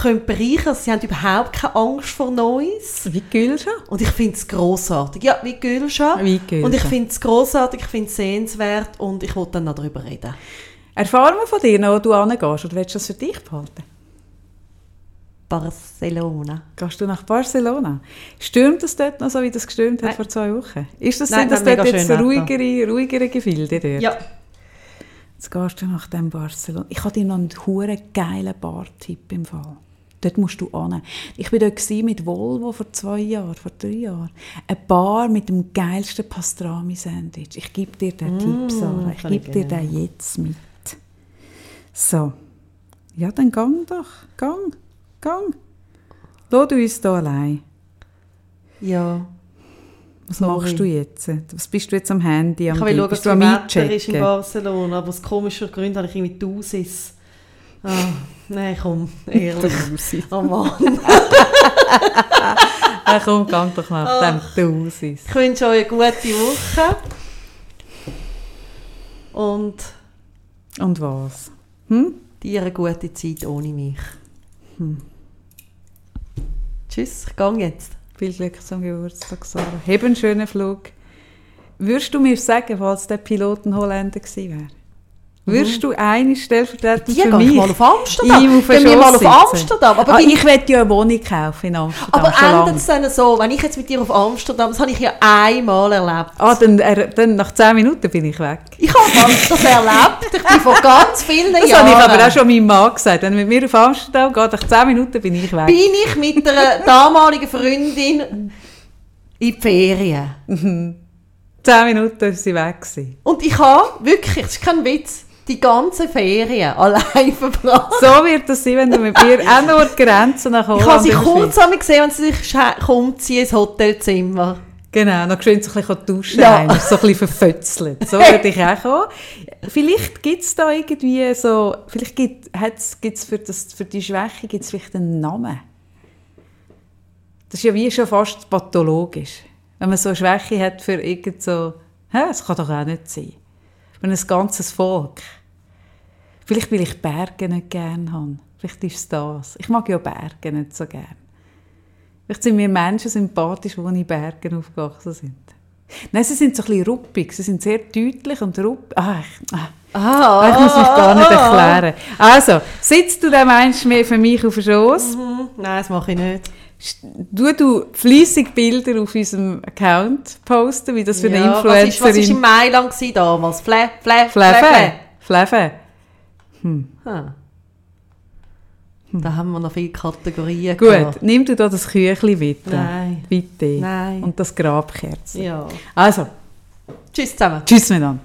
können bereichern können. Sie haben überhaupt keine Angst vor Neues. Wie Gülscha? Und ich finde es grossartig. Ja, wie Gülscha. Wie Gülscha. Und ich finde es grossartig, ich finde es sehenswert und ich wollte dann noch darüber reden. Erfahren wir von dir noch, wo du hingehst, oder willst du das für dich behalten? Barcelona. Gehst du nach Barcelona? Stürmt es dort noch so, wie das gestürmt hat vor zwei Wochen? Ist das, Nein, sind das dort jetzt ruhigere, ruhigere Gefilde dort? Ja. Jetzt gehst du nach dem Barcelona. Ich habe dir noch einen hure geilen Bar-Tipp im Fall. Dort musst du hin. Ich war dort mit Volvo vor zwei Jahren, vor drei Jahren. Eine Bar mit dem geilsten Pastrami-Sandwich. Ich gebe dir den Tipp, Sarah. Ich gebe dir den jetzt mit. So. Ja, dann gang doch. Gang. Gang. Lass du uns hier allein. Ja. Was Sorry. machst du jetzt? Was bist du jetzt am Handy? Am Ich kann schauen, bist du am Wetter ist in? Barcelona, aber aus komischen Gründen habe ich irgendwie Aussicht. Ah, nein, komm, ehrlich. Oh Mann. Ja, komm, gang doch nach dem Tausis. Ich wünsche euch eine gute Woche. Und Und was? Hm? dir eine gute Zeit ohne mich. Tschüss, ich gehe jetzt. Viel Glück zum Geburtstag, Sarah. Hab einen schönen Flug. Würdest du mir sagen, falls der Pilot ein Holländer gewesen wäre? Würdest du eine stellvertretend für mich ich mal auf Amsterdam. Gehen wir mal auf? Amsterdam. Aber, ah, ich werde ja eine Wohnung kaufen in Amsterdam. aber endet es dann so, wenn ich jetzt mit dir auf Amsterdam, das habe ich ja einmal erlebt. Ah, dann, dann nach 10 Minuten bin ich weg. Ich habe das erlebt. Ich bin vor ganz vielen Das Jahren. habe ich aber auch schon meinem Mann gesagt. Wenn er mit mir auf Amsterdam geht, nach 10 Minuten bin ich weg. bin ich mit einer damaligen Freundin in die Ferien. 10 Minuten war sie weg. Und ich habe wirklich, das ist kein Witz, die ganze Ferien allein verbracht. So wird das sein, wenn du mit mir auch nur die Grenzen nach Holland Ich habe sie kurz einmal gesehen, wenn sie sich sche- umziehen ins Hotelzimmer. Genau, noch geschwind so ein bisschen duschen, Ja. so ein bisschen verfötzelt. So würde ich auch kommen. Vielleicht gibt es da irgendwie so, vielleicht gibt es für, das- für die Schwäche gibt's vielleicht einen Namen. Das ist ja wie schon fast pathologisch. Wenn man so eine Schwäche hat für irgend so, hä, das kann doch auch nicht sein. Für ein ganzes Volk. Vielleicht, weil ich Berge nicht gerne habe. Vielleicht ist es das. Ich mag ja Berge nicht so gerne. Vielleicht sind mir Menschen sympathisch, die in Bergen aufgewachsen sind. Nein, sie sind so ein bisschen ruppig. Sie sind sehr deutlich und ruppig. Ah, ich, ah, Ah, ich muss mich gar nicht erklären. Also, sitzt du den Menschen mehr für mich auf den Schoss? Hm, Nein, das mache ich nicht. Du du fleissig Bilder auf unserem Account posten, wie das für eine Ja, Was war Influencerin... in Mailand damals? Flä, flä, Flefe. Ah. Da haben wir noch viele Kategorien Gut, gehabt. nimm du da das Küchli bitte. Nein. Bitte. Nein. Und das Grabkerzen. Ja. Also, Tschüss zusammen. tschüss miteinander.